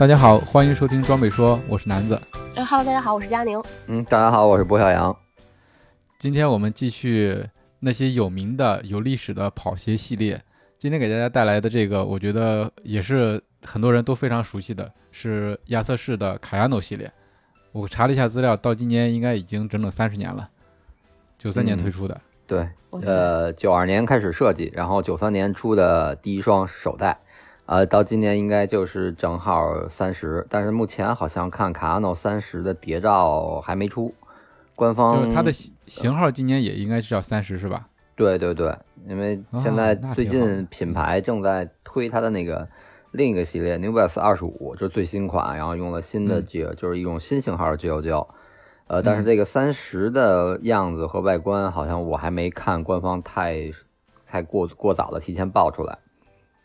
大家好，欢迎收听装备说，我是南子。呃哈喽，大家好，我是佳宁。嗯，大家好，我是博小杨。今天我们继续那些有名的、有历史的跑鞋系列。今天给大家带来的这个，我觉得也是很多人都非常熟悉的，是亚瑟士的卡亚诺系列。我查了一下资料，到今年应该已经整整三十年了，九三年推出的。对，呃，九二年开始设计，然后九三年出的第一双手袋。呃，到今年应该就是正好三十，但是目前好像看卡纳诺三十的谍照还没出，官方就是它的型号今年也应该是叫三十是吧？对对对，因为现在最近品牌正在推它的那个另一个系列 New Balance 二十五，就是最新款，然后用了新的 G，就是一种新型号的 G 幺九，呃，但是这个三十的样子和外观好像我还没看官方太太过过早的提前爆出来。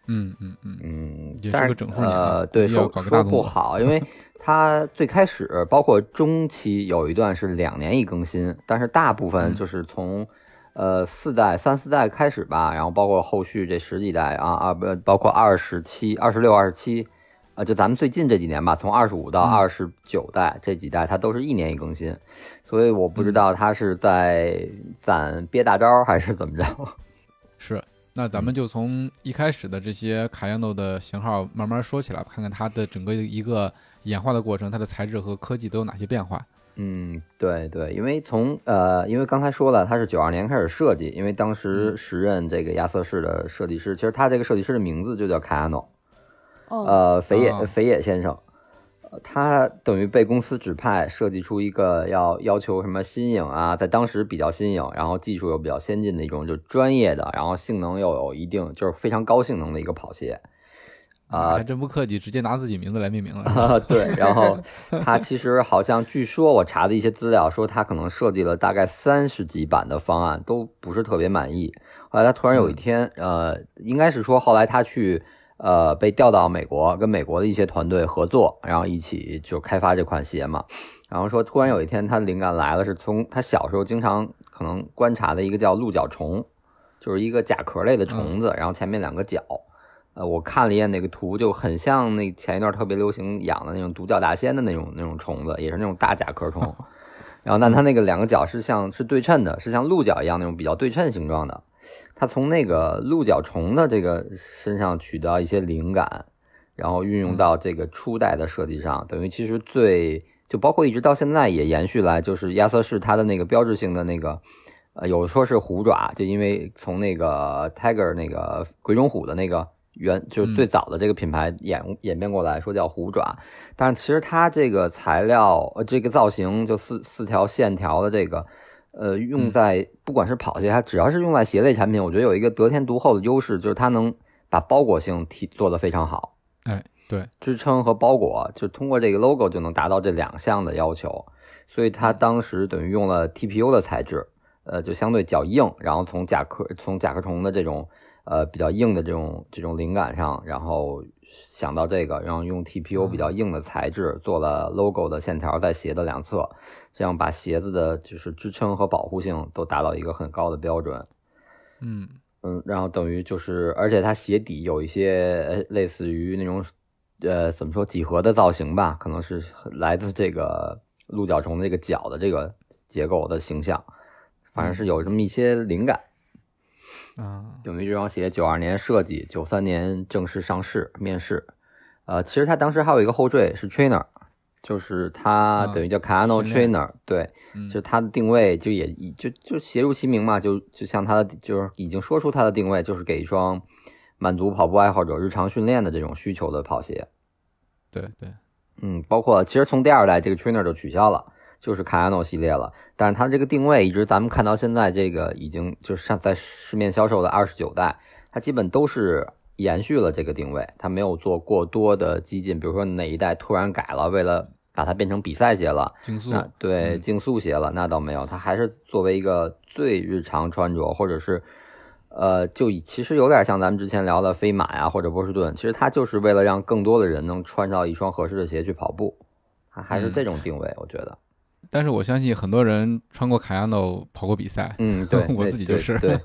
嗯嗯嗯。嗯，但是呃，对，说说不好，因为它最开始包括中期有一段是两年一更新，但是大部分就是从呃四代三四代开始吧，然后包括后续这十几代啊啊不包括二十七、二十六、二十七啊，就咱们最近这几年吧，从二十五到二十九代这几代，它都是一年一更新，所以我不知道它是在攒憋大招还是怎么着，是。那咱们就从一开始的这些卡亚诺的型号慢慢说起来，看看它的整个一个演化的过程，它的材质和科技都有哪些变化。嗯，对对，因为从呃，因为刚才说了，它是九二年开始设计，因为当时时任这个亚瑟士的设计师，其实他这个设计师的名字就叫卡亚诺，呃，肥野肥野先生。他等于被公司指派设计出一个要要求什么新颖啊，在当时比较新颖，然后技术又比较先进的一种就专业的，然后性能又有一定就是非常高性能的一个跑鞋，啊，还真不客气，直接拿自己名字来命名了。对，然后他其实好像据说我查的一些资料说他可能设计了大概三十几版的方案都不是特别满意，后来他突然有一天，呃，应该是说后来他去。呃，被调到美国，跟美国的一些团队合作，然后一起就开发这款鞋嘛。然后说，突然有一天，他灵感来了，是从他小时候经常可能观察的一个叫鹿角虫，就是一个甲壳类的虫子，然后前面两个角。呃，我看了一眼那个图，就很像那前一段特别流行养的那种独角大仙的那种那种虫子，也是那种大甲壳虫。然后，但它那个两个角是像是对称的，是像鹿角一样那种比较对称形状的。他从那个鹿角虫的这个身上取到一些灵感，然后运用到这个初代的设计上，等于其实最就包括一直到现在也延续来，就是亚瑟士它的那个标志性的那个，呃，有说是虎爪，就因为从那个 Tiger 那个鬼冢虎的那个原就是最早的这个品牌演演变过来说叫虎爪，但是其实它这个材料呃这个造型就四四条线条的这个。呃，用在不管是跑鞋，还只要是用在鞋类产品，我觉得有一个得天独厚的优势，就是它能把包裹性提做得非常好。哎，对，支撑和包裹，就通过这个 logo 就能达到这两项的要求。所以它当时等于用了 TPU 的材质，呃，就相对较硬，然后从甲壳从甲壳虫的这种呃比较硬的这种这种灵感上，然后想到这个，然后用 TPU 比较硬的材质做了 logo 的线条在鞋的两侧。这样把鞋子的就是支撑和保护性都达到一个很高的标准，嗯。嗯，然后等于就是，而且它鞋底有一些类似于那种，呃，怎么说几何的造型吧，可能是来自这个鹿角虫这个角的这个结构的形象，反正是有这么一些灵感，啊，等于这双鞋九二年设计，九三年正式上市面世，呃，其实它当时还有一个后缀是 trainer。就是它等于叫 Cano Trainer，对，就是它的定位就也就就写入其名嘛，就就像它的就是已经说出它的定位，就是给一双满足跑步爱好者日常训练的这种需求的跑鞋。对对，嗯，包括其实从第二代这个 Trainer 就取消了，就是 Kano 系列了。但是它这个定位一直咱们看到现在，这个已经就是上在市面销售的二十九代，它基本都是延续了这个定位，它没有做过多的激进，比如说哪一代突然改了，为了把它变成比赛鞋了，竞速。那对嗯。竞速鞋了，那倒没有，它还是作为一个最日常穿着，或者是呃，就以其实有点像咱们之前聊的飞马呀或者波士顿，其实它就是为了让更多的人能穿到一双合适的鞋去跑步，它还是嗯。这种定位，我觉得。但是我相信很多人穿过卡亚诺跑过比赛，嗯，对，我自己就是。对对，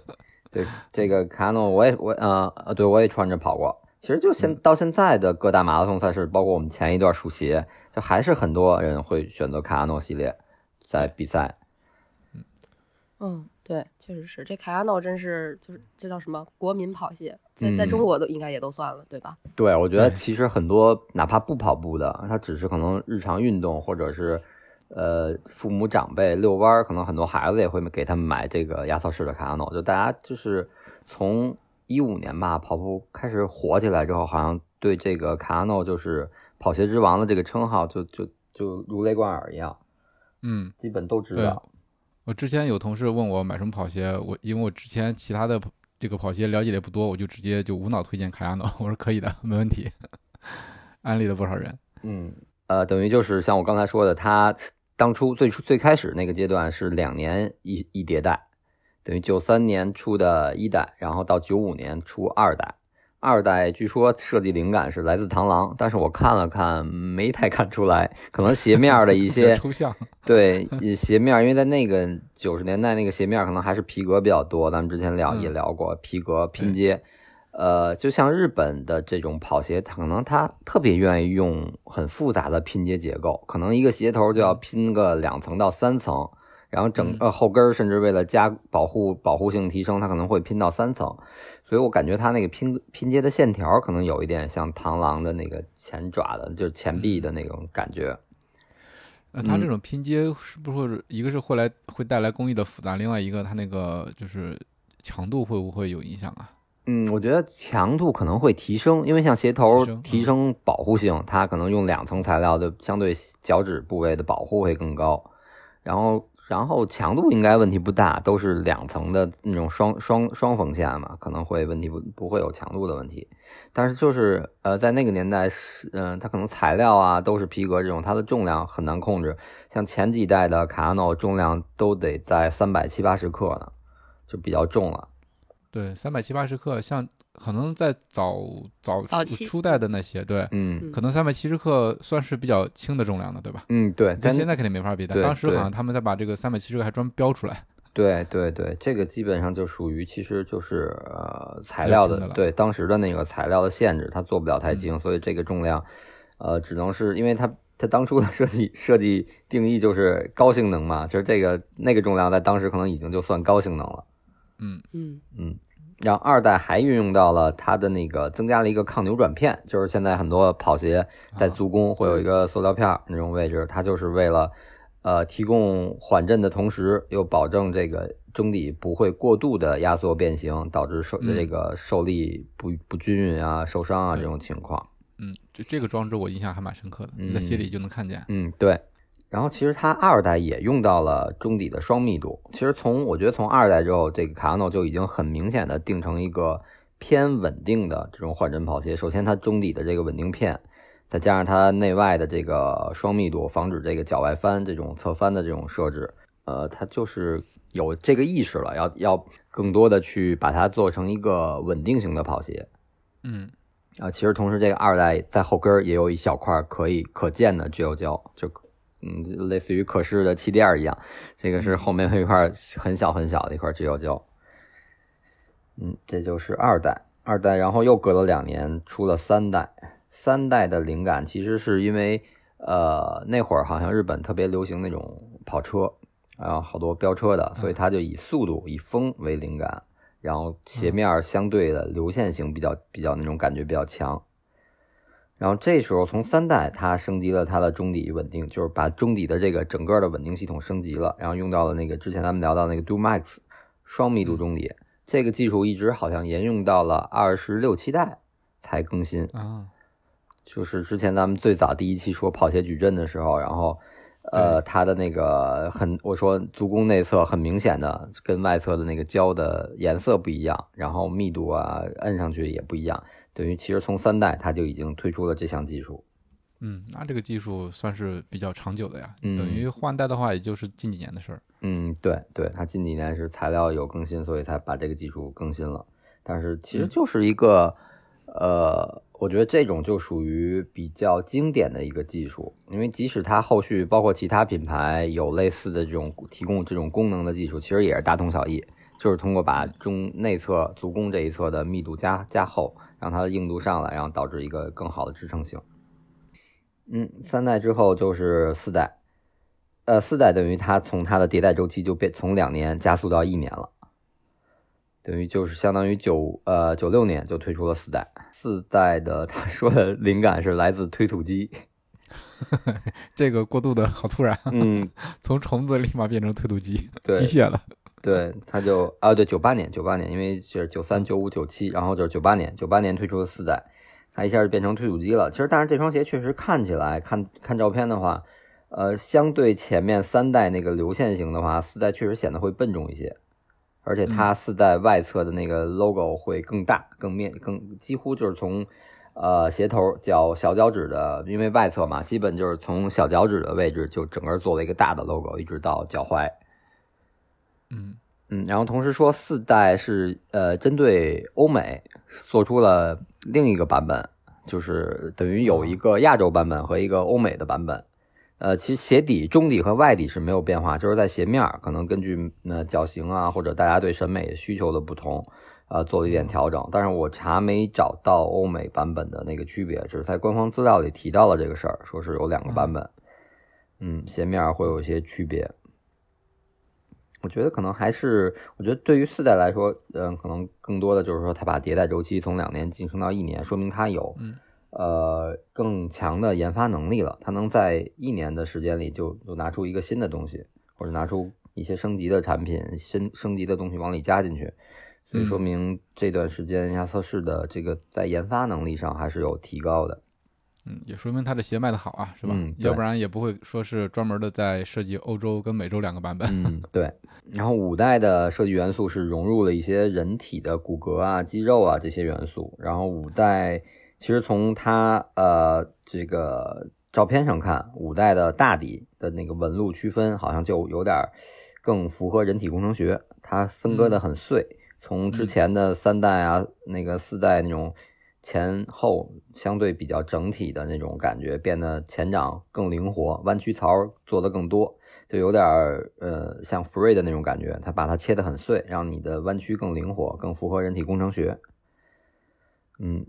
这个卡诺我也我呃呃，对我也穿着跑过。其实就现到现在的各大马拉松赛事，包括我们前一段数鞋，就还是很多人会选择卡亚诺系列在比赛。嗯，对，确实是这卡亚诺真是就是这叫什么国民跑鞋，在在嗯中国都应该也都算了，对吧？对，我觉得其实很多哪怕不跑步的，他只是可能日常运动，或者是呃父母长辈遛弯儿，可能很多孩子也会给他们买这个压缩式的卡亚诺。就大家就是从一五年吧，跑步开始火起来之后，好像对这个卡亚诺就是跑鞋之王的这个称号就就就如雷贯耳一样，嗯，基本都知对道。我之前有同事问我买什么跑鞋，我因为我之前其他的这个跑鞋了解的也不多，我就直接就无脑推荐卡亚诺，我说可以的，没问题，安利了不少人。嗯，呃，等于就是像我刚才说的，它当初最初最开始那个阶段是两年一一迭代，等于九三年出的一代，然后到九五年出二代。二代据说设计灵感是来自螳螂，但是我看了看没太看出来，可能鞋面的一些抽象，对鞋面，因为在那个九十年代那个鞋面可能还是皮革比较多，咱们之前聊嗯也聊过皮革拼接。呃，就像日本的这种跑鞋，它可能它特别愿意用很复杂的拼接结构，可能一个鞋头就要拼个两层到三层，然后整个呃后跟儿甚至为了加保护保护性提升，它可能会拼到三层，所以我感觉它那个拼拼接的线条可能有一点像螳螂的那个前爪的，就是前臂的那种感觉。呃，它嗯。这种拼接是不是一个是会来会带来工艺的复杂，另外一个它那个就是强度会不会有影响啊？嗯，我觉得强度可能会提升，因为像鞋头提升保护性，它可能用两层材料的，相对脚趾部位的保护会更高。然后，然后强度应该问题不大，都是两层的那种双双双缝线嘛，可能会问题不不会有强度的问题。但是就是呃，在那个年代是嗯、它可能材料啊都是皮革这种，它的重量很难控制。像前几代的卡亚诺重量都得在三百七八十克呢，就比较重了。对，三百七八十克，像可能在早早初初代的那些，对，嗯嗯可能三百七十克算是比较轻的重量的，对吧？嗯，对，在跟现在肯定没法比，的对当时好像他们在把这个三百七十克还专门标出来。对对对，这个基本上就属于其实就是呃材料的对当时的那个材料的限制，它做不了太轻，所以这个重量呃只能是因为它它当初的设计设计定义就是高性能嘛，就是这个那个重量在当时可能已经就算高性能了，嗯，嗯嗯。然后二代还运用到了它的那个增加了一个抗扭转片，就是现在很多跑鞋在啊足弓会有一个塑料片儿那种位置，它就是为了呃提供缓震的同时，又保证这个中底不会过度的压缩变形，导致受嗯这个受力不不均匀啊、受伤啊这种情况。嗯，这这个装置我印象还蛮深刻的，你在鞋嗯里就能看见。嗯，对。然后其实它二代也用到了中底的双密度。其实从我觉得从二代之后，这个卡亚诺就已经很明显的定成一个偏稳定的这种缓震跑鞋。首先它中底的这个稳定片，再加上它内外的这个双密度，防止这个脚外翻这种侧翻的这种设置，呃，它就是有这个意识了，要要更多的去把它做成一个稳定型的跑鞋。嗯，啊，其实同时这个二代在后跟儿也有一小块可以可见的聚酉胶，就嗯类似于可视的气垫儿一样，这个是后面有一块很小很小的一块聚酉胶。嗯，这就是二代，二代，然后又隔了两年出了三代，三代的灵感其实是因为呃那会儿好像日本特别流行那种跑车，然后好多飙车的，所以它就以速度以风为灵感。然后鞋面相对的流线型比较比较那种感觉比较强。然后这时候从三代它升级了它的中底稳定，就是把中底的这个整个的稳定系统升级了，然后用到了那个之前咱们聊到那个 Do Max 双密度中底，这个技术一直好像沿用到了二十六七代才更新。啊，就是之前咱们最早第一期说跑鞋矩阵的时候，然后呃，它的那个很，我说足弓内侧很明显的跟外侧的那个胶的颜色不一样，然后密度啊，摁上去也不一样。等于其实从三代它就已经推出了这项技术。嗯，那这个技术算是比较长久的呀。嗯等于换代的话，也就是近几年的事儿。嗯，对对，它近几年是材料有更新，所以才把这个技术更新了。但是其实嗯就是一个，呃，我觉得这种就属于比较经典的一个技术，因为即使它后续包括其他品牌有类似的这种提供这种功能的技术，其实也是大同小异，就是通过把中内侧足弓这一侧的密度加加厚，让它的硬度上来，然后导致一个更好的支撑性。嗯，三代之后就是四代，呃，四代等于它从它的迭代周期就变从两年加速到一年了，等于就是相当于九呃九六年就推出了四代。四代的 他说的灵感是来自推土机，这个过渡的好突然，嗯，从虫子立马变成推土机，对机械了。对，他就啊对九八年九八年，因为是九三九五九七，然后就是九八年九八年推出的四代，它一下就变成推土机了。其实但是这双鞋确实看起来看看照片的话，呃，相对前面三代那个流线型的话，四代确实显得会笨重一些。而且它四代外侧的那个 logo 会更大、更面、更几乎就是从呃鞋头脚小脚趾的，因为外侧嘛，基本就是从小脚趾的位置就整个做了一个大的 logo，一直到脚踝。嗯嗯，然后同时说四代是呃针对欧美做出了另一个版本，就是等于有一个亚洲版本和一个欧美的版本。呃，其实鞋底中底和外底是没有变化，就是在鞋面儿可能根据呃脚型啊或者大家对审美需求的不同，呃做了一点调整。但是我查没找到欧美版本的那个区别，只是在官方资料里提到了这个事儿，说是有两个版本。嗯，鞋面儿会有一些区别。我觉得可能还是，我觉得对于四代来说，嗯，可能更多的就是说，它把迭代周期从两年晋升到一年，说明它有，嗯呃，更强的研发能力了。它能在一年的时间里就就拿出一个新的东西，或者拿出一些升级的产品、升升级的东西往里加进去，所以说嗯明这段时间亚测试的这个在研发能力上还是有提高的。嗯，也说明它的鞋卖的好啊，是吧？嗯要不然也不会说是专门的在设计欧洲跟美洲两个版本。嗯，对。然后五代的设计元素是融入了一些人体的骨骼啊、肌肉啊这些元素。然后五代其实从它呃这个照片上看，五代的大底的那个纹路区分好像就有点儿更符合人体工程学，它分割的很碎。从之前的三代啊、那个四代那种前后相对比较整体的那种感觉，变得前掌更灵活，弯曲槽做的更多。就有点儿呃像 Free 的那种感觉，它把它切得很碎，让你的弯曲更灵活，更符合人体工程学。嗯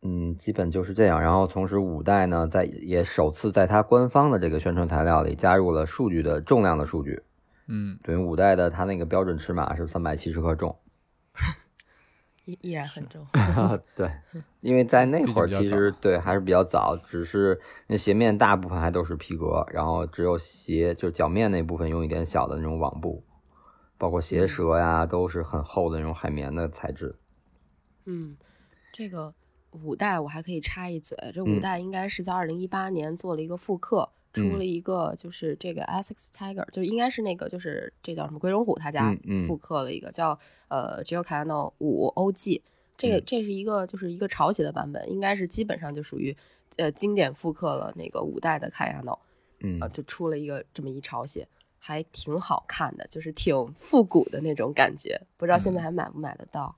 嗯，基本就是这样。然后同时五代呢，在也首次在它官方的这个宣传材料里加入了数据的重量的数据，嗯等于五代的它那个标准尺码是三百七十克重。依依然很重。对，因为在 那会儿其实对还是比较早，只是那鞋面大部分还都是皮革，然后只有鞋就是脚面那部分用一点小的那种网布，包括鞋舌呀都是很厚的那种海绵的材质。嗯，这个五代我还可以插一嘴，这嗯五代应该是在二零一八年做了一个复刻，出嗯了一个就是这个 Essex Tiger，就应该是那个就是这叫什么龟龙虎他家复刻了一个叫呃 Gio Cano 五 OG，这个嗯这是一个就是一个潮鞋的版本，应该是基本上就属于呃经典复刻了那个五代的 Cayano，嗯呃，就出了一个这么一潮鞋。还挺好看的，就是挺复古的那种感觉，不知道现在还买不买得到。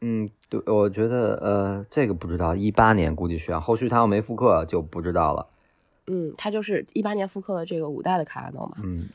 嗯，对，我觉得呃这个不知道，一八年估计需要，后续他要没复刻就不知道了。嗯，它就是一八年复刻了这个五代的卡亚诺嘛，嗯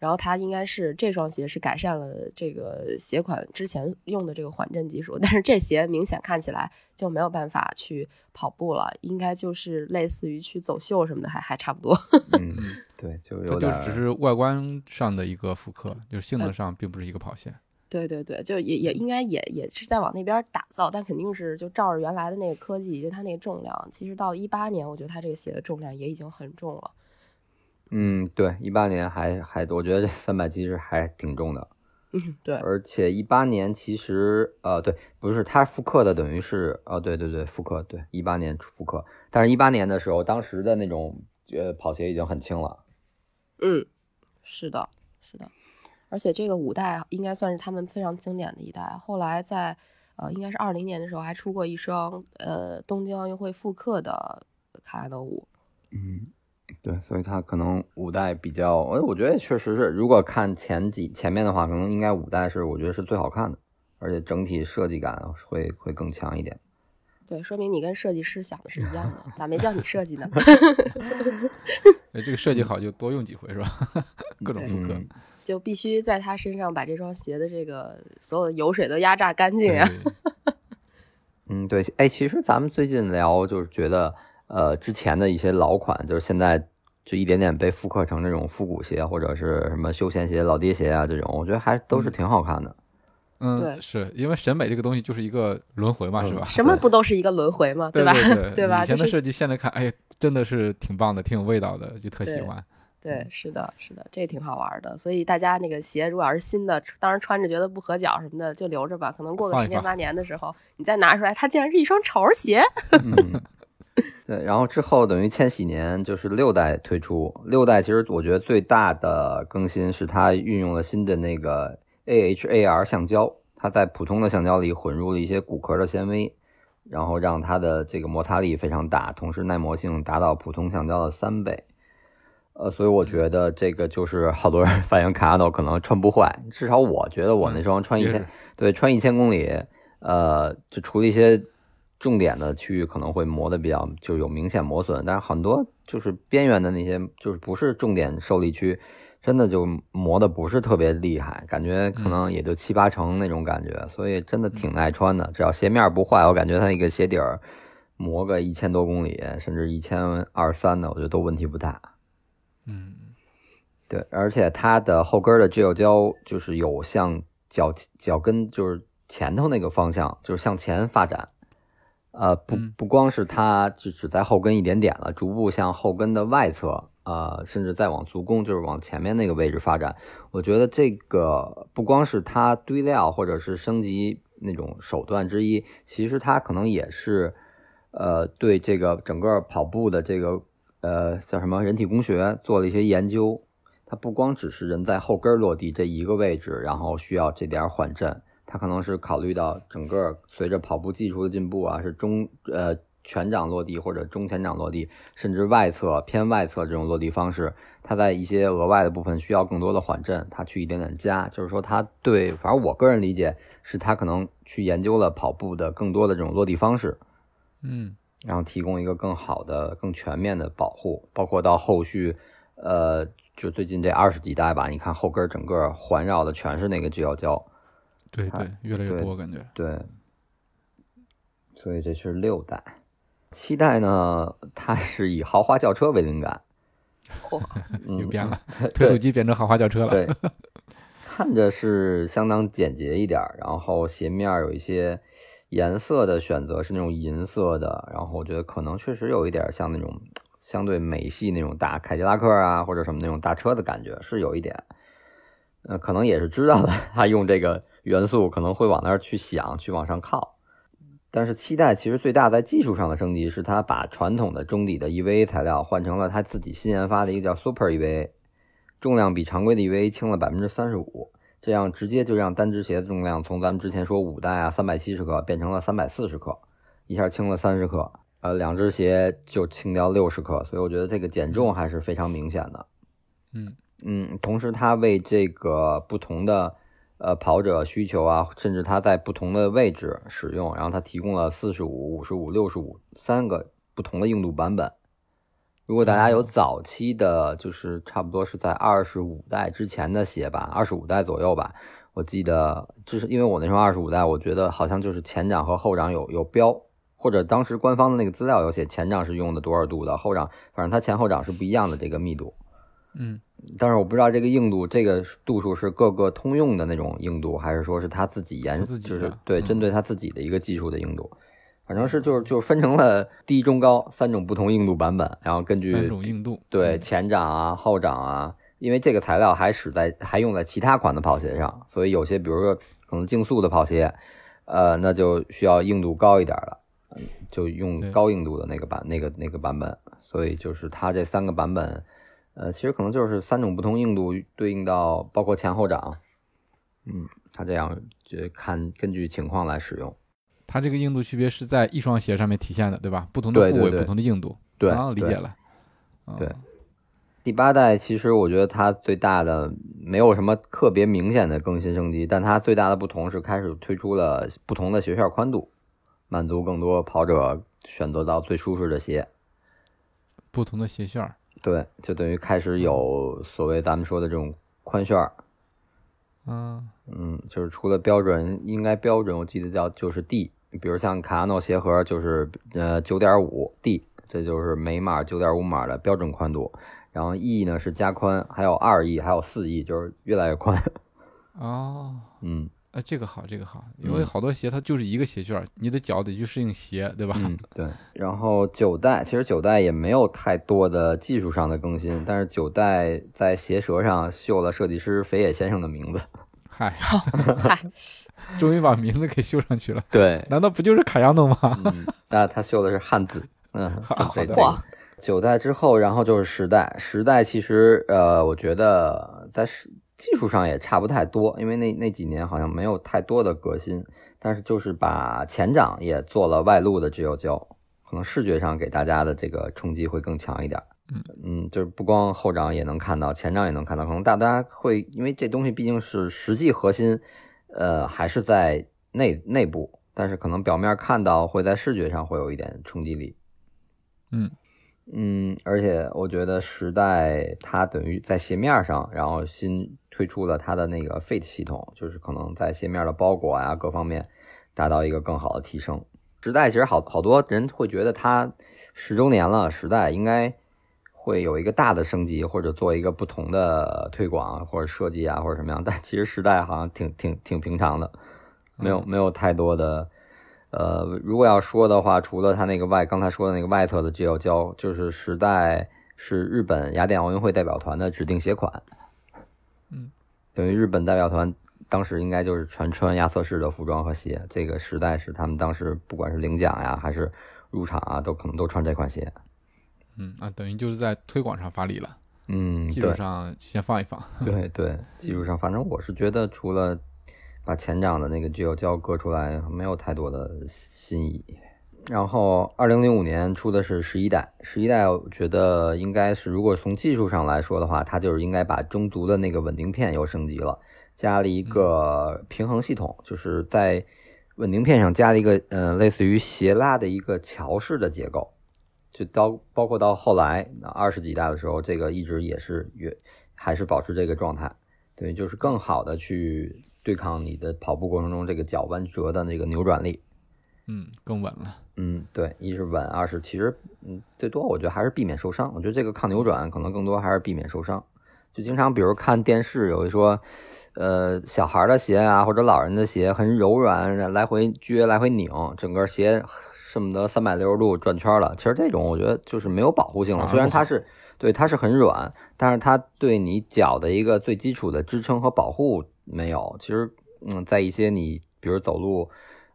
然后它应该是这双鞋是改善了这个鞋款之前用的这个缓震技术，但是这鞋明显看起来就没有办法去跑步了，应该就是类似于去走秀什么的，还还差不多。嗯，对，就有点就只是外观上的一个复刻，就是性呃能上并不是一个跑鞋。对对对，就也也应该也也是在往那边打造，但肯定是就照着原来的那个科技以及它那个重量，其实到了一八年，我觉得它这个鞋的重量也已经很重了。嗯，对，一八年还还，我觉得这三百其实还挺重的。嗯，对，而且一八年其实呃对，不是它复刻的，等于是呃对对对复刻对一八年复刻，但是一八年的时候，当时的那种呃跑鞋已经很轻了。嗯，是的，是的，而且这个五代应该算是他们非常经典的一代。后来在呃，应该是二零年的时候还出过一双呃东京奥运会复刻的卡纳诺五。嗯，对，所以它可能五代比较，哎，我觉得确实是，如果看前几前面的话，可能应该五代是我觉得是最好看的，而且整体设计感会会更强一点。对，说明你跟设计师想的是一样的，咋没叫你设计呢？哎，这个设计好就多用几回是吧？各种复刻，嗯就必须在他身上把这双鞋的这个所有的油水都压榨干净呀。对 嗯，对，哎，其实咱们最近聊就是觉得，呃，之前的一些老款，就是现在就一点点被复刻成这种复古鞋或者是什么休闲鞋、老爹鞋啊这种，我觉得还都是挺好看的。嗯，对是因为审美这个东西就是一个轮回嘛，嗯是吧？什么不都是一个轮回嘛？对吧？对对 吧？就是以前的设计现在看，哎，真的是挺棒的，挺有味道的，就特喜对欢。对，是的，是的，这挺好玩的。所以大家那个鞋如果要是新的，当然穿着觉得不合脚什么的，就留着吧。可能过个十年八年的时候，你再拿出来，它竟然是一双潮儿鞋。嗯，对，然后之后等于千禧年就是六代推出，六代其实我觉得最大的更新是它运用了新的那个 AHAR 橡胶，它在普通的橡胶里混入了一些骨壳的纤维，然后让它的这个摩擦力非常大，同时耐磨性达到普通橡胶的三倍。呃，所以我觉得这个就是好多人反映卡纳诺可能穿不坏，至少我觉得我那双穿一千对，穿一千公里，呃，就除了一些重点的区域可能会磨的比较就有明显磨损，但是很多就是边缘的那些就是不是重点受力区，真的就磨的不是特别厉害，感觉可能也就七八成那种感觉，所以真的挺耐穿的。只要鞋面不坏，我感觉它那个鞋底儿磨个一千多公里，甚至一千二三的，我觉得都问题不大。嗯，对，而且它的后跟的 gel 胶就是有向脚脚跟就是前头那个方向，就是向前发展。呃，不嗯不光是它只只在后跟一点点了，逐步向后跟的外侧，呃，甚至再往足弓，就是往前面那个位置发展。我觉得这个不光是它堆料或者是升级那种手段之一，其实它可能也是，呃，对这个整个跑步的这个呃叫什么人体工学做了一些研究。它不光只是人在后跟落地这一个位置，然后需要这点儿缓震，它可能是考虑到整个随着跑步技术的进步啊，是中呃全掌落地或者中前掌落地，甚至外侧偏外侧这种落地方式，它在一些额外的部分需要更多的缓震，它去一点点加，就是说它对，反正我个人理解是它可能去研究了跑步的更多的这种落地方式，嗯，然后提供一个更好的、更全面的保护，包括到后续，呃，就最近这二十几代吧，你看后跟儿整个环绕的全是那个 gel 胶，对对，越来越多感觉。对，所以这是六代，七代呢，它是以豪华轿车为灵感，嚯，嗯，又变了，推土机变成豪华轿车了。对，看着是相当简洁一点，然后鞋面有一些颜色的选择是那种银色的，然后我觉得可能确实有一点像那种相对美系那种大凯迪拉克啊或者什么那种大车的感觉，是有一点。呃，可能也是知道的，他用这个元素可能会往那儿去想，去往上靠。但是七代其实最大在技术上的升级是，它把传统的中底的 EVA 材料换成了它自己新研发的一个叫 Super EVA，重量比常规的 EVA 轻了百分之三十五，这样直接就让单只鞋的重量从咱们之前说五代啊三百七十克变成了三百四十克，一下轻了三十克，呃，两只鞋就轻掉六十克，所以我觉得这个减重还是非常明显的。嗯嗯，同时它为这个不同的呃跑者需求啊，甚至它在不同的位置使用，然后它提供了四十五、五十五、六十五三个不同的硬度版本。如果大家有早期的，就是差不多是在二十五代之前的鞋吧，二十五代左右吧，我记得，就是因为我那双二十五代，我觉得好像就是前掌和后掌有有标，或者当时官方的那个资料有写前掌是用的多少度的，后掌反正它前后掌是不一样的这个密度。嗯但是我不知道这个硬度，这个度数是各个通用的那种硬度，还是说是他自己研，自己就是对嗯针对他自己的一个技术的硬度，反正是就是就是分成了低、中、高三种不同硬度版本，然后根据三种硬度。对嗯前掌啊、后掌啊，因为这个材料还使在还用在其他款的跑鞋上，所以有些比如说可能竞速的跑鞋，呃，那就需要硬度高一点了，嗯，就用高硬度的那个版那个那个版本，所以就是它这三个版本，呃，其实可能就是三种不同硬度对应到包括前后掌，嗯，它这样就看根据情况来使用。它这个硬度区别是在一双鞋上面体现的，对吧？不同的部位，不同的硬度。对，啊，理解了。啊对第八代其实我觉得它最大的没有什么特别明显的更新升级，但它最大的不同是开始推出了不同的鞋楦宽度，满足更多跑者选择到最舒适的鞋。不同的鞋楦儿。对，就等于开始有所谓咱们说的这种宽楦儿，嗯嗯，就是除了标准，应该标准我记得叫就是 D，比如像卡亚诺鞋盒就是呃九点五 D，这就是每码九点五码的标准宽度。然后 E 呢是加宽，还有二 E，还有四 E，就是越来越宽。哦，嗯呃，这个好，这个好，因为好多鞋它就是一个鞋楦儿，你的脚得去适应鞋，对吧？嗯，对。然后九代其实九代也没有太多的技术上的更新，但是九代在鞋舌上绣了设计师肥野先生的名字。嗨，嗨，终于把名字给绣上去了，对，难道不就是卡亚诺吗？嗯，那他绣的是汉字，嗯，好的九代之后，然后就是十代。十代其实呃，我觉得在技术上也差不太多，因为那那几年好像没有太多的革新，但是就是把前掌也做了外露的直釉胶，可能视觉上给大家的这个冲击会更强一点。嗯嗯，就是不光后掌也能看到，前掌也能看到，可能大家会因为这东西毕竟是实际核心，呃，还是在内内部，但是可能表面看到会在视觉上会有一点冲击力。嗯嗯，而且我觉得时代它等于在鞋面上，然后新推出了它的那个 Fit 系统，就是可能在鞋面的包裹啊各方面达到一个更好的提升。时代其实好好多人会觉得它十周年了，时代应该会有一个大的升级，或者做一个不同的推广或者设计啊或者什么样，但其实时代好像挺挺挺平常的，没有没有太多的。呃，如果要说的话，除了它那个外刚才说的那个外侧的直釉胶，就是时代是日本雅典奥运会代表团的指定鞋款。嗯，等于日本代表团当时应该就是全穿亚瑟士的服装和鞋，这个时代是他们当时不管是领奖呀还是入场啊，都可能都穿这款鞋。嗯啊，等于就是在推广上发力了，嗯，技对术上先放一放。对对，技术上，反正我是觉得除了把前掌的那个直釉胶割出来，没有太多的新意。然后，二零零五年出的是十一代，十一代我觉得应该是，如果从技术上来说的话，它就是应该把中足的那个稳定片又升级了，加了一个平衡系统，就是在稳定片上加了一个呃类似于斜拉的一个桥式的结构。就到包括到后来二十几代的时候，这个一直也是越还是保持这个状态，对，就是更好的去对抗你的跑步过程中这个脚弯折的那个扭转力。嗯，更稳了。嗯，对，一是稳，二是其实嗯最多我觉得还是避免受伤。我觉得这个抗扭转可能更多还是避免受伤。就经常比如看电视有一说，呃小孩的鞋啊或者老人的鞋很柔软，来回撅来回拧，整个鞋恨不得三百六十度转圈了。其实这种我觉得就是没有保护性了，虽然它是对它是很软，但是它对你脚的一个最基础的支撑和保护没有。其实嗯，在一些你比如走路。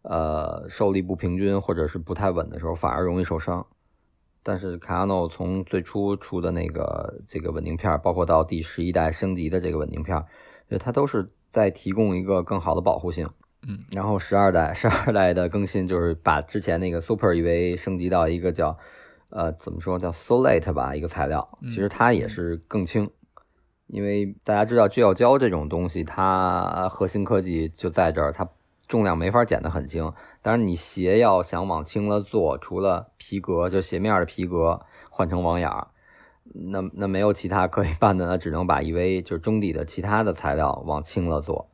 呃，受力不平均或者是不太稳的时候，反而容易受伤。但是卡亚诺从最初出的那个这个稳定片，包括到第十一代升级的这个稳定片，它都是在提供一个更好的保护性。嗯，然后十二代，十二代的更新就是把之前那个 Super EVA 升级到一个叫呃怎么说叫 Solate 吧一个材料，其实它也是更轻。因为大家知道聚药胶这种东西，它核心科技就在这儿，它。重量没法减得很轻，但是你鞋要想往轻了做，除了皮革，就鞋面的皮革换成网眼儿，那那没有其他可以办的，那只能把 EVA 就是中底的其他的材料往轻了做，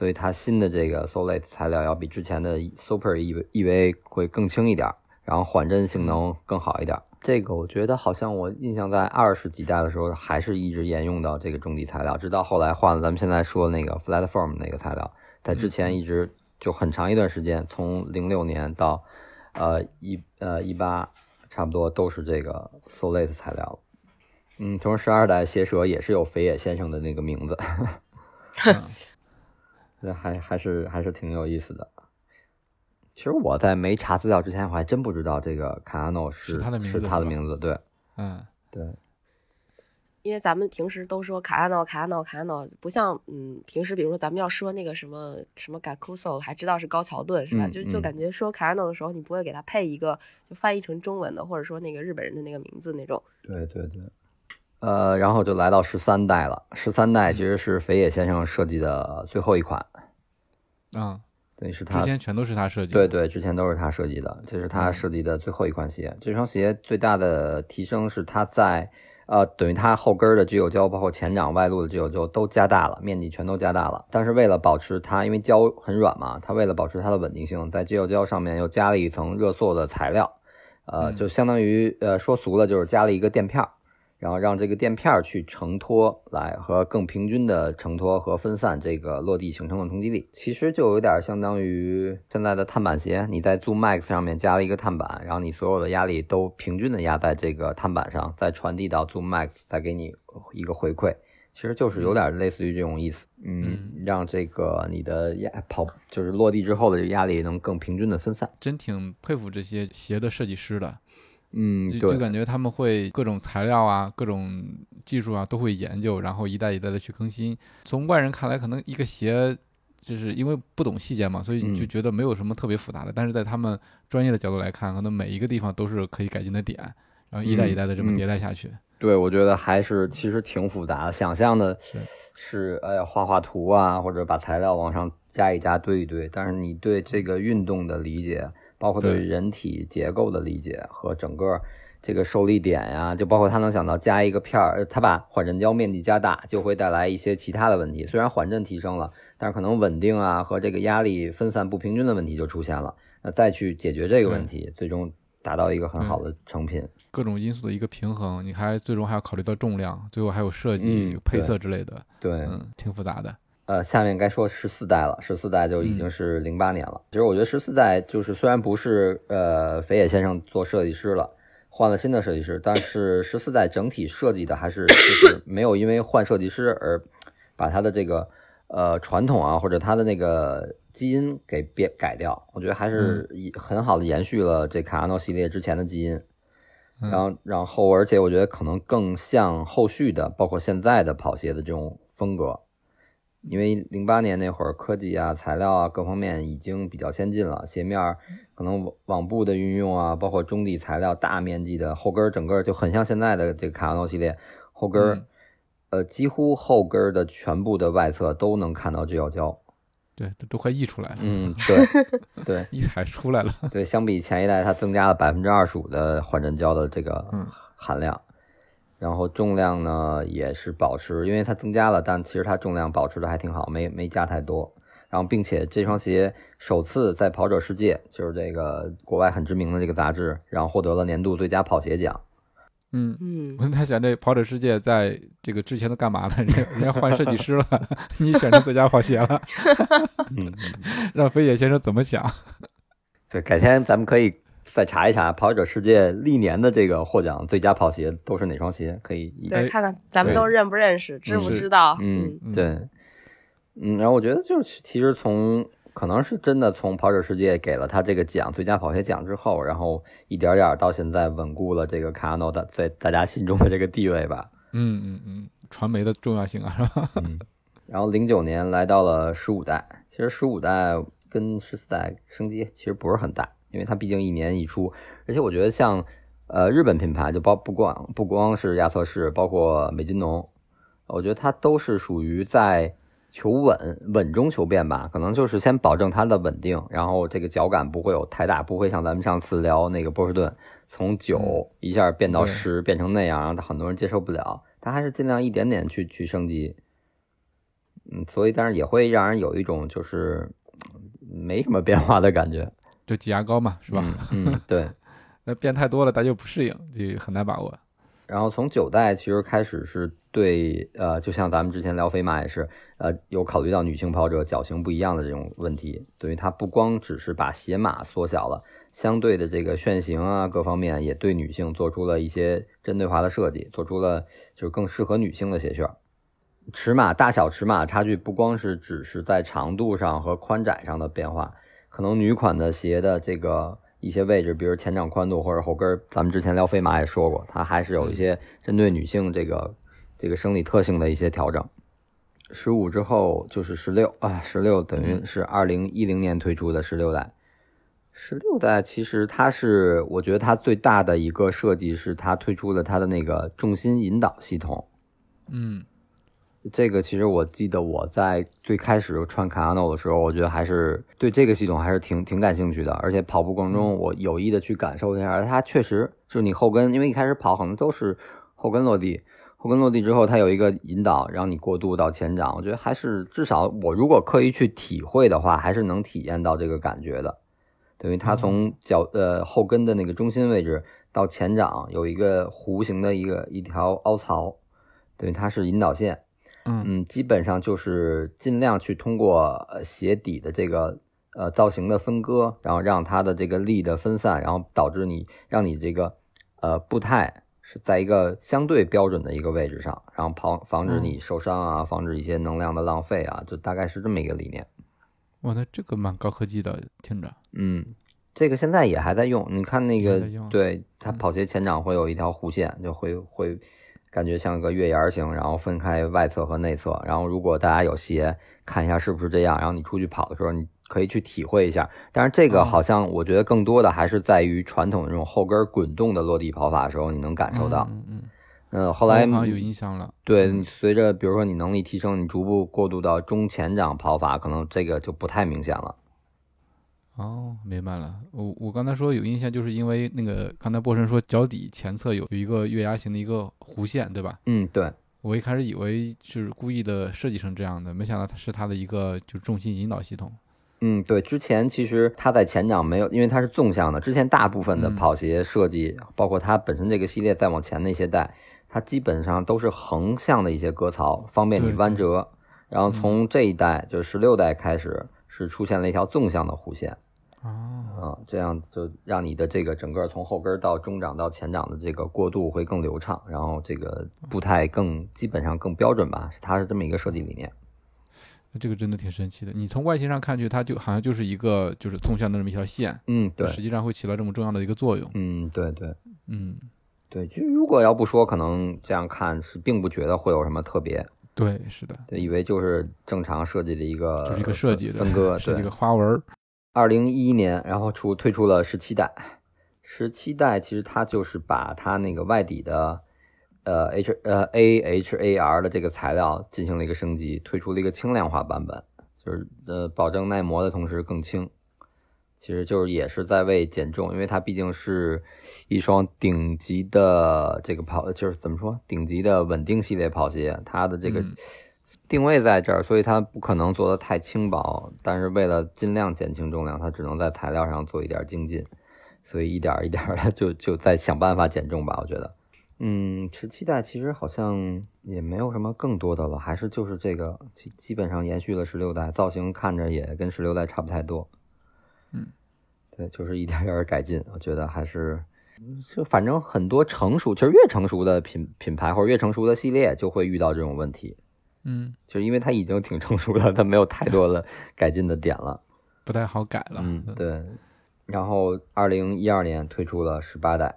所以它新的这个 Solate 材料要比之前的 Super EVA 会更轻一点，然后缓震性能更好一点。这个我觉得好像我印象在二十几代的时候还是一直沿用到这个中底材料，直到后来换了咱们现在说的那个 Flatform 那个材料，在之前一直。就很长一段时间，从零六年到，呃一呃一八，差不多都是这个 Solate 材料。嗯，从十二代鞋舌也是有肥野先生的那个名字，那还还是还是挺有意思的。其实我在没查资料之前，我还真不知道这个卡亚诺是是他的名字是他的名字，对，嗯，对，因为咱们平时都说卡亚诺、卡亚诺、卡亚诺，不像嗯，平时比如说咱们要说那个什么什么 Gakuso，还知道是高桥盾是吧？嗯就就嗯感觉说卡亚诺的时候，你不会给他配一个就翻译成中文的，或者说那个日本人的那个名字那种。对对对，呃，然后就来到十三代了。十三代其实是肥野先生设计的最后一款，啊，等于是他之前全都是他设计的。对对，之前都是他设计的，这是他嗯设计的最后一款鞋。这双鞋最大的提升是它在呃，等于它后跟儿的支有胶，包括前掌外露的支有胶都加大了，面积全都加大了。但是为了保持它，因为胶很软嘛，它为了保持它的稳定性，在支有胶上面又加了一层热塑的材料，呃，嗯就相当于呃说俗了就是加了一个垫片儿。然后让这个垫片儿去承托来和更平均的承托和分散这个落地形成的冲击力，其实就有点相当于现在的碳板鞋，你在 Zoom Max 上面加了一个碳板，然后你所有的压力都平均的压在这个碳板上，再传递到 Zoom Max，再给你一个回馈，其实就是有点类似于这种意思，嗯，让这个你的压跑就是落地之后的这个压力能更平均的分散，真挺佩服这些鞋的设计师的，嗯，就就，感觉他们会各种材料啊、各种技术啊都会研究，然后一代一代的去更新。从外人看来，可能一个鞋就是因为不懂细节嘛，所以就嗯觉得没有什么特别复杂的。但是在他们专业的角度来看，可能每一个地方都是可以改进的点，然后一代一代的这么迭代下去。对，我觉得还是其实挺复杂的。想象的是是，哎呀，画画图啊，或者把材料往上加一加、堆一堆。但是你对这个运动的理解，包括对对人体结构的理解和整个这个受力点呀、就包括他能想到加一个片儿，他把缓震胶面积加大，就会带来一些其他的问题。虽然缓震提升了，但是可能稳定啊和这个压力分散不平均的问题就出现了。那再去解决这个问题，最终达到一个很好的成品。各种因素的一个平衡，你还最终还要考虑到重量，最后还有设计、嗯配色之类的，对，嗯，挺复杂的。呃，下面该说十四代了，十四代就已经是零八年了。其实我觉得十四代就是虽然不是呃肥野先生做设计师了，换了新的设计师，但是十四代整体设计的还是就是 没有因为换设计师而把它的这个呃传统啊或者它的那个基因给变改掉。我觉得还是以很好的延续了这卡亚诺系列之前的基因。嗯然后，然后，而且我觉得可能更像后续的，包括现在的跑鞋的这种风格，因为零八年那会儿科技啊、材料啊各方面已经比较先进了，鞋面可能网网布的运用啊，包括中底材料大面积的后跟，整个就很像现在的这个卡亚诺系列后跟呃，几乎后跟的全部的外侧都能看到这药胶，对，都都快溢出来了，嗯，对，对。一踩出来了。对，相比前一代，它增加了百分之二十五的缓震胶的这个嗯含量，然后重量呢也是保持，因为它增加了，但其实它重量保持的还挺好，没没加太多。然后，并且这双鞋首次在跑者世界，就是这个国外很知名的这个杂志，然后获得了年度最佳跑鞋奖。嗯，嗯我，在想，这跑者世界在这个之前都干嘛了？人家人家换设计师了，你选成最佳跑鞋了，嗯，让飞野先生怎么想？对，改天咱们可以再查一查跑者世界历年的这个获奖最佳跑鞋都是哪双鞋，可以一对，哎看看咱们都认不认识，知不知道？嗯嗯，对，嗯，然后我觉得就是其实从可能是真的从跑者世界给了他这个奖最佳跑鞋奖之后，然后一点点儿到现在稳固了这个卡诺的在大家心中的这个地位吧。嗯嗯嗯，传媒的重要性啊，是吧？嗯，然后零九年来到了十五代，其实十五代跟十四代升级其实不是很大，因为它毕竟一年一出，而且我觉得像呃日本品牌就包不光不光是亚瑟士，包括美津浓，我觉得它都是属于在求稳稳中求变吧，可能就是先保证它的稳定，然后这个脚感不会有太大，不会像咱们上次聊那个波士顿从九一下变到对十变成那样，让很多人接受不了，它还是尽量一点点去去升级。嗯，所以但是也会让人有一种就是嗯没什么变化的感觉，就挤牙膏嘛，是吧？嗯？嗯，对。那变太多了，大家又不适应，就很难把握。然后从九代其实开始是对呃，就像咱们之前聊飞马也是，呃，有考虑到女性跑者脚型不一样的这种问题，等于它不光只是把鞋码缩小了，相对的这个楦型啊各方面也对女性做出了一些针对化的设计，做出了就是更适合女性的鞋楦。尺码大小尺码差距不光是只是在长度上和宽窄上的变化，可能女款的鞋的这个一些位置，比如前掌宽度或者后跟，咱们之前聊飞马也说过，它还是有一些针对女性这个这个生理特性的一些调整。十五之后就是十六啊，十六等于是二零一零年推出的十六代。十六代其实它是，我觉得它最大的一个设计是它推出了它的那个重心引导系统。嗯这个其实我记得我在最开始穿卡纳诺的时候，我觉得还是对这个系统还是挺挺感兴趣的。而且跑步过程中，我有意的去感受一下，它确实就是你后跟，因为一开始跑可能都是后跟落地，后跟落地之后，它有一个引导，让你过渡到前掌。我觉得还是至少我如果刻意去体会的话，还是能体验到这个感觉的。等于它从脚呃后跟的那个中心位置到前掌有一个弧形的一个一条凹槽，等于它是引导线。嗯嗯，基本上就是尽量去通过呃鞋底的这个呃造型的分割，然后让它的这个力的分散，然后导致你让你这个呃步态是在一个相对标准的一个位置上，然后防防止你受伤啊，防止一些能量的浪费啊，就大概是这么一个理念。哇，那这个蛮高科技的，听着。嗯，这个现在也还在用，你看那个对它嗯跑鞋前掌会有一条弧线，就会会感觉像个月牙形，然后分开外侧和内侧。然后如果大家有鞋，看一下是不是这样，然后你出去跑的时候，你可以去体会一下。但是这个哦好像我觉得更多的还是在于传统的这种后跟滚动的落地跑法的时候，你能感受到。嗯嗯嗯，后嗯，来好像有印象了。对，随着比如说你能力提升，你逐步过渡到中前掌跑法，可能这个就不太明显了。哦，明白了。我我刚才说有印象，就是因为那个刚才波神说脚底前侧有有一个月牙形的一个弧线，对吧？嗯，对。我一开始以为是故意的设计成这样的，没想到它是它的一个就是重心引导系统。嗯，对，之前其实它在前掌没有，因为它是纵向的。之前大部分的嗯跑鞋设计，包括它本身这个系列再往前那些代，它基本上都是横向的一些割槽，方便你弯折。然后嗯从这一代，就是十六代开始，是出现了一条纵向的弧线哦，啊，这样就让你的这个整个从后跟到中掌到前掌的这个过渡会更流畅，然后这个步态更基本上更标准吧，它是这么一个设计理念。这个真的挺神奇的。你从外形上看去，它就好像就是一个就是纵向的这么一条线，嗯，对，实际上会起到这么重要的一个作用。嗯，对对。嗯，对，就如果要不说，可能这样看是并不觉得会有什么特别，对，是的，对，以为就是正常设计的一个就是一个设计的分割。设计对个花纹儿。二零一一年，然后出推出了十七代，十七代其实它就是把它那个外底的呃 H 呃 A H A R 的这个材料进行了一个升级，推出了一个轻量化版本，就是呃保证耐磨的同时更轻。其实就是也是在为减重，因为它毕竟是一双顶级的这个跑，就是怎么说顶级的稳定系列跑鞋，它的这个定位在这儿，所以它不可能做的太轻薄，但是为了尽量减轻重量，它只能在材料上做一点精进，所以一点一点的 就就在想办法减重吧，我觉得。嗯，十七代其实好像也没有什么更多的了，还是就是这个基基本上延续了十六代，造型看着也跟十六代差不太多。嗯，对，就是一点点改进，我觉得还是，就反正很多成熟，其实越成熟的品品牌或者越成熟的系列就会遇到这种问题，嗯，就是因为它已经挺成熟了，它没有太多的改进的点了。不太好改了。嗯，对。然后二零一二年推出了十八代，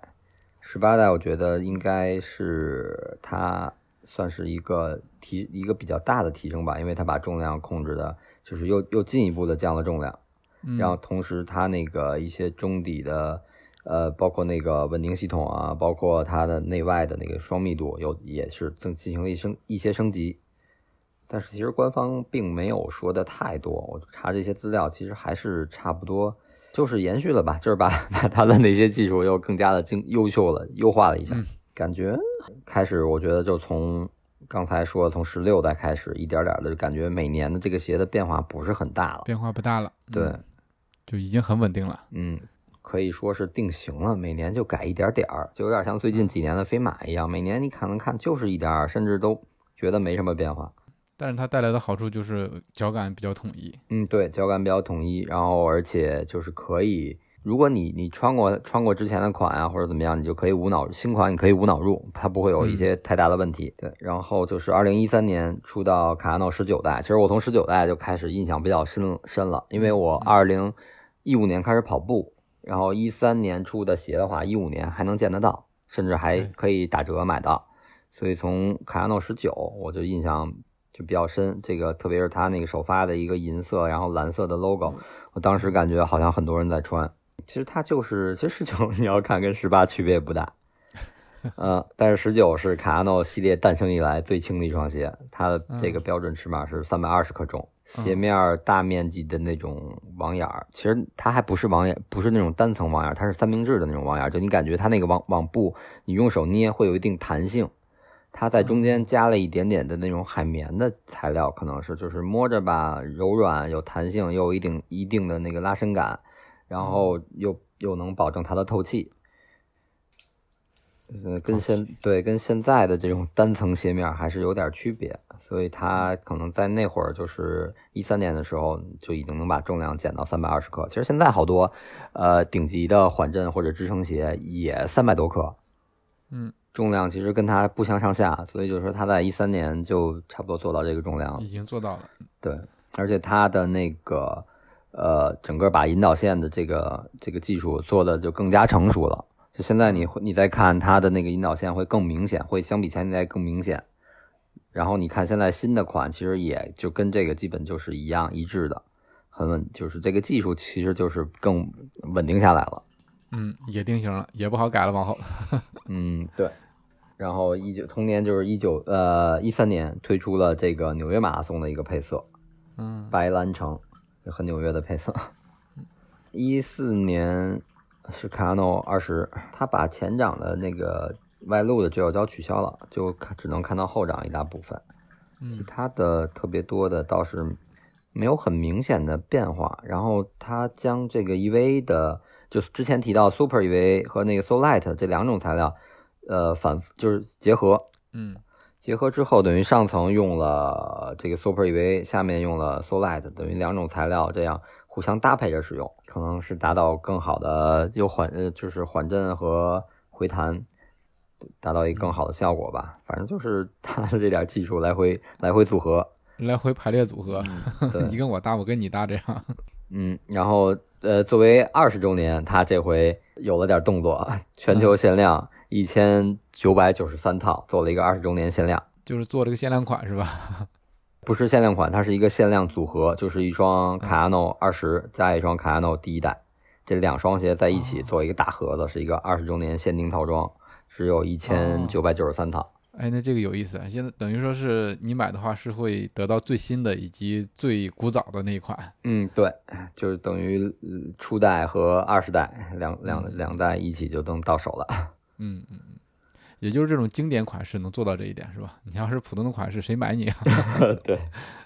十八代我觉得应该是它算是一个提一个比较大的提升吧，因为它把重量控制的，就是又又进一步的降了重量。嗯，然后同时它那个一些中底的，呃，包括那个稳定系统啊，包括它的内外的那个双密度有也是增进行了一升一些升级，但是其实官方并没有说的太多，我查这些资料其实还是差不多，就是延续了吧，就是把 把它的那些技术又更加的精优秀了，优化了一下，嗯感觉开始我觉得就从。刚才说从十六代开始，一点点的感觉每年的这个鞋的变化不是很大了。变化不大了。对，嗯就已经很稳定了。嗯，可以说是定型了，每年就改一点点儿，就有点像最近几年的飞马一样，每年你可能看就是一点儿，甚至都觉得没什么变化。但是它带来的好处就是脚感比较统一。嗯，对，脚感比较统一，然后而且就是可以，如果你你穿过穿过之前的款啊，或者怎么样，你就可以无脑新款你可以无脑入，它不会有一些太大的问题。对，然后就是二零一三年出到卡亚诺十九代，其实我从十九代就开始印象比较深深了，因为我二零一五年开始跑步，然后一三年出的鞋的话，一五年还能见得到，甚至还可以打折买到。所以从卡亚诺十九，我就印象就比较深。这个特别是它那个首发的一个银色，然后蓝色的 logo，我当时感觉好像很多人在穿。其实它就是，其实十九 你要看跟十八区别不大，呃，但是十九是卡亚诺系列诞生以来最轻的一双鞋，它的这个标准尺码是三百二十克重，鞋面大面积的那种网眼儿，其实它还不是网眼，不是那种单层网眼儿，它是三明治的那种网眼儿，就你感觉它那个网网布，你用手捏会有一定弹性。它在中间加了一点点的那种海绵的材料，可能是就是摸着吧柔软有弹性，又有一定一定的那个拉伸感，然后又又能保证它的透气。呃，跟现对跟现在的这种单层鞋面还是有点区别，所以它可能在那会儿就是一三年的时候就已经能把重量减到三百二十克。其实现在好多呃顶级的缓震或者支撑鞋也三百多克，嗯，重量其实跟它不相上下，所以就是说它在一三年就差不多做到这个重量了已。经做到了。对，而且它的那个呃，整个把引导线的这个这个技术做的就更加成熟了。就现在你会你再看它的那个引导线会更明显，会相比前一代更明显。然后你看现在新的款，其实也就跟这个基本就是一样一致的，很稳，就是这个技术其实就是更稳定下来了。嗯，也定型了，也不好改了，往后。嗯，对。然后一九同年就是一九呃一三年推出了这个纽约马拉松的一个配色，嗯，白蓝橙，很纽约的配色。一四年是卡亚诺二十，他把前掌的那个外露的直角胶取消了，就看只能看到后掌一大部分。其嗯他的特别多的倒是没有很明显的变化。然后它将这个 EVA 的，就是之前提到 Super EVA 和那个 Solite 这两种材料，呃，反就是结合，嗯结合之后，等于上层用了这个 Super EVA，下面用了 Solite，等于两种材料这样互相搭配着使用，可能是达到更好的又缓呃就是缓震和回弹，达到一个更好的效果吧。反正就是 它的这点技术来回来回组合，来回排列组合，对 你跟我搭，我跟你搭，这样。嗯，然后呃，作为二十周年，它这回有了点动作，全球限量一千九百九十三套，做了一个二十周年限量。就是做了个限量款是吧？不是限量款，它是一个限量组合，就是一双卡亚诺二十加一双卡亚诺第一代，这两双鞋在一起哦做一个大盒子，是一个二十周年限定套装，只有一千九百九十三套。哎，那这个有意思啊！现在等于说是你买的话，是会得到最新的以及最古早的那一款。嗯，对，就是等于呃初代和二十代两两嗯两代一起就能到手了。嗯嗯嗯，也就是这种经典款式能做到这一点是吧？你要是普通的款式，谁买你啊？对，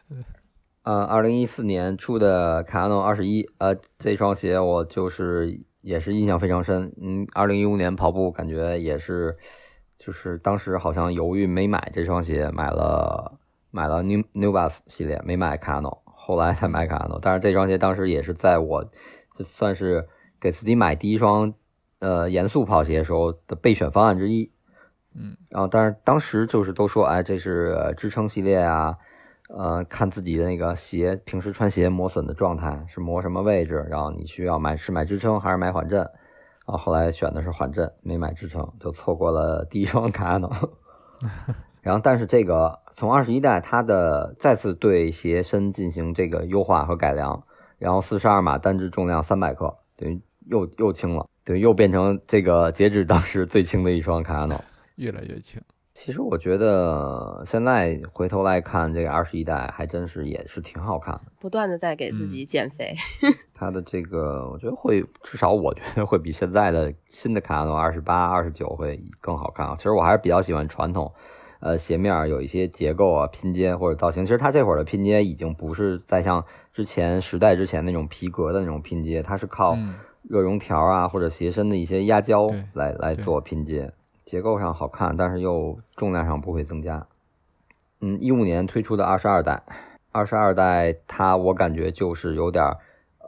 呃，二零一四年出的卡亚诺二十一，呃，这双鞋我就是也是印象非常深。嗯，二零一五年跑步感觉也是，就是当时好像犹豫没买这双鞋，买了买了 New New Balance 系列，没买 Cano，，后来才买 Cano。但是这双鞋当时也是在我就算是给自己买第一双呃严肃跑鞋时候的备选方案之一。嗯，然后但是当时就是都说，哎，这是呃支撑系列啊，呃，看自己的那个鞋平时穿鞋磨损的状态是磨什么位置，然后你需要买是买支撑还是买缓震，啊，后来选的是缓震，没买支撑，就错过了第一双卡亚诺。然后但是这个从二十一代它的再次对鞋身进行这个优化和改良，然后四十二码单支重量三百克，等于又又轻了，等于，又变成这个截止当时最轻的一双卡亚诺。越来越轻。其实我觉得现在回头来看这个二十一代，还真是也是挺好看的。不断的在给自己减肥。它的这个，我觉得会至少我觉得会比现在的新的卡亚诺二十八、二十九会更好看啊。其实我还是比较喜欢传统，呃，鞋面儿有一些结构啊、拼接或者造型。其实它这会儿的拼接已经不是再像之前时代之前那种皮革的那种拼接，它是靠嗯热熔条啊或者鞋身的一些压胶来来做拼接，结构上好看，但是又重量上不会增加。嗯，一五年推出的二十二代，二十二代它我感觉就是有点儿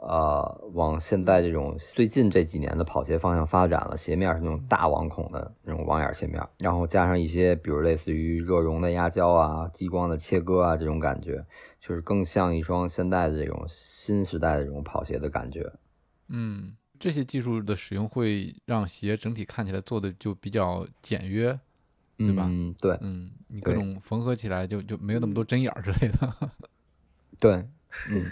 呃往现在这种最近这几年的跑鞋方向发展了，鞋面是那种大网孔的那种网眼鞋面，然后加上一些比如类似于热熔的压胶啊、激光的切割啊这种感觉，就是更像一双现在的这种新时代的这种跑鞋的感觉。嗯，这些技术的使用会让鞋整体看起来做的就比较简约，对吧嗯，对嗯，你各种缝合起来就就没有那么多针眼儿之类的。对，嗯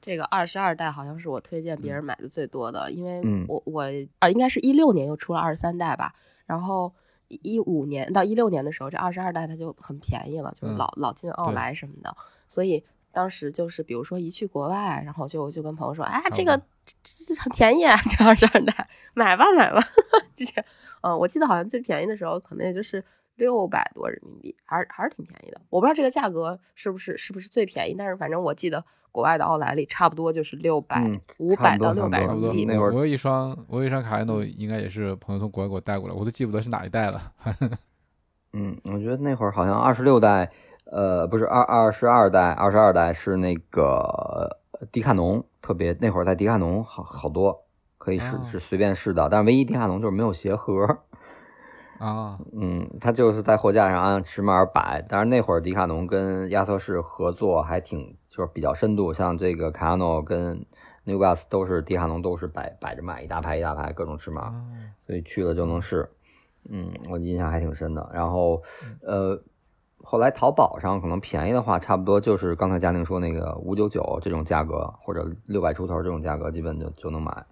这个二十二代好像是我推荐别人买的最多的，因为嗯。我我啊应该是一六年又出了二十三代吧，然后一五年到一六年的时候，这二十二代它就很便宜了，就是嗯老、老进奥莱什么的，所以当时就是比如说一去国外，然后就就跟朋友说，哎这个这这这很便宜啊，这二十二代买吧买吧，就 这样，嗯，我记得好像最便宜的时候可能也就是。六百多人民币，还是还是挺便宜的。我不知道这个价格是不是是不是最便宜，但是反正我记得国外的奥莱里差不多就是六百嗯五百到六百人民币。那会儿我有一双，我有一双卡宴诺，应该也是朋友从国外给我带过来，我都记不得是哪一代了。嗯，我觉得那会儿好像二十六代，呃，不是二二十二代，二十二代是那个呃迪卡侬，特别那会儿在迪卡侬好好多可以试、哦是随便试的，但是唯一迪卡侬就是没有鞋盒。啊，嗯，他就是在货架上按尺码摆，但是那会儿迪卡侬跟亚瑟士合作还挺就是比较深度，像这个卡诺跟 New Balance 都是迪卡侬都是摆摆着卖，一大排一大排各种尺码。啊所以去了就能试。嗯，我印象还挺深的。然后，呃，后来淘宝上可能便宜的话，差不多就是刚才嘉宁说那个五九九这种价格，或者六百出头这种价格，基本就就能买。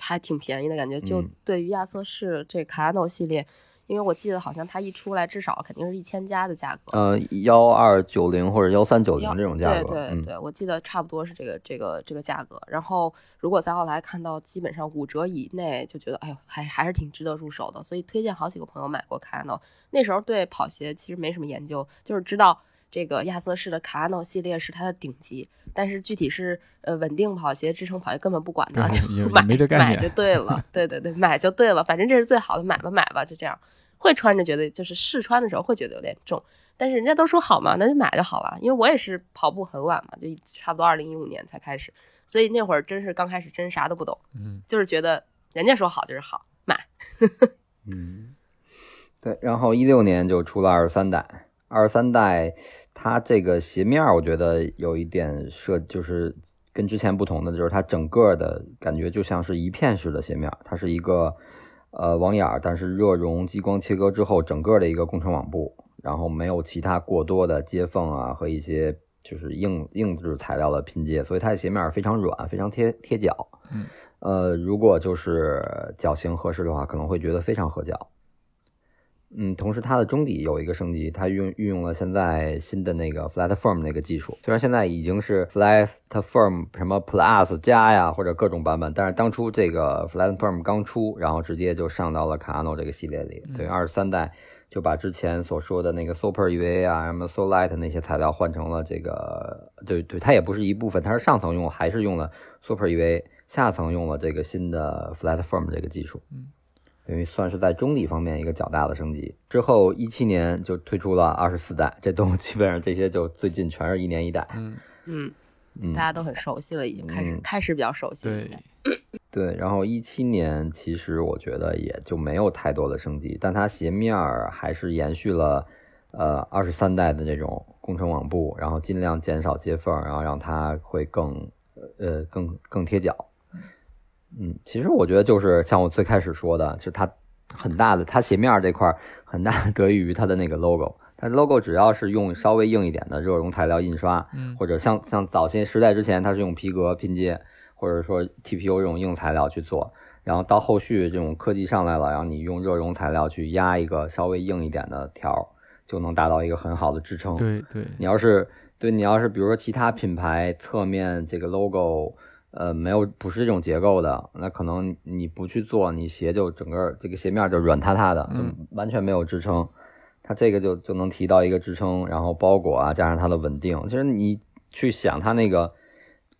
还挺便宜的感觉。就嗯对于亚瑟士这卡诺系列，因为我记得好像它一出来至少肯定是一千加的价格。呃，幺二九零或者幺三九零这种价格，嗯，对对对，我记得差不多是这个这个这个价格。然后如果在奥莱看到基本上五折以内，就觉得哎呦还还是挺值得入手的。所以推荐好几个朋友买过卡诺。那时候对跑鞋其实没什么研究，就是知道这个亚瑟士的卡诺系列是它的顶级，但是具体是呃稳定跑鞋、支撑跑鞋根本不管它，就 买没这概念买就对了。对对对，买就对了，反正这是最好的，买吧买吧，就这样。会穿着觉得就是试穿的时候会觉得有点重，但是人家都说好嘛，那就买就好了。因为我也是跑步很晚嘛，就差不多二零一五年才开始，所以那会儿真是刚开始真啥都不懂，嗯，就是觉得人家说好就是好，买。嗯，对，然后一六年就出了二十三代，二十三代它这个鞋面儿我觉得有一点设，就是跟之前不同的，就是它整个的感觉就像是一片式的鞋面儿，它是一个呃网眼儿，但是热熔激光切割之后整个的一个工程网布，然后没有其他过多的接缝啊和一些就是硬硬质材料的拼接，所以它的鞋面非常软，非常贴贴脚。嗯，呃，如果就是脚型合适的话，可能会觉得非常合脚。嗯，同时它的中底有一个升级，它运运用了现在新的那个 Flatform 那个技术，虽然现在已经是 Flatform 什么 Plus 加呀或者各种版本，但是当初这个 Flatform 刚出，然后直接就上到了卡诺这个系列里，对，二十三代就把之前所说的那个 Super EVA 啊、什么 So Light 那些材料换成了这个，对对，它也不是一部分，它是上层用还是用了 Super EVA，下层用了这个新的 Flatform 这个技术，嗯，等于算是在中底方面一个较大的升级。之后一七年就推出了二十四代，这都基本上这些就最近全是一年一代，嗯，嗯，嗯大，家都很熟悉了，已经开始、嗯开始比较熟悉了。对，对，然后一七年其实我觉得也就没有太多的升级，但它鞋面儿还是延续了呃二十三代的这种工程网布，然后尽量减少接缝，然后让它会更呃更更贴脚。嗯，其实我觉得就是像我最开始说的，就是它很大的，它鞋面这块儿很大得益于它的那个 logo，它 logo 只要是用稍微硬一点的热熔材料印刷，嗯或者像像早些时代之前，它是用皮革拼接，或者说 TPU 这种硬材料去做，然后到后续这种科技上来了，然后你用热熔材料去压一个稍微硬一点的条儿，就能达到一个很好的支撑。对对，你要是对你要是比如说其他品牌侧面这个 logo，呃，没有不是这种结构的，那可能你不去做，你鞋就整个这个鞋面就软塌塌的，嗯就完全没有支撑。它这个就就能提到一个支撑，然后包裹啊，加上它的稳定。其实你去想它那个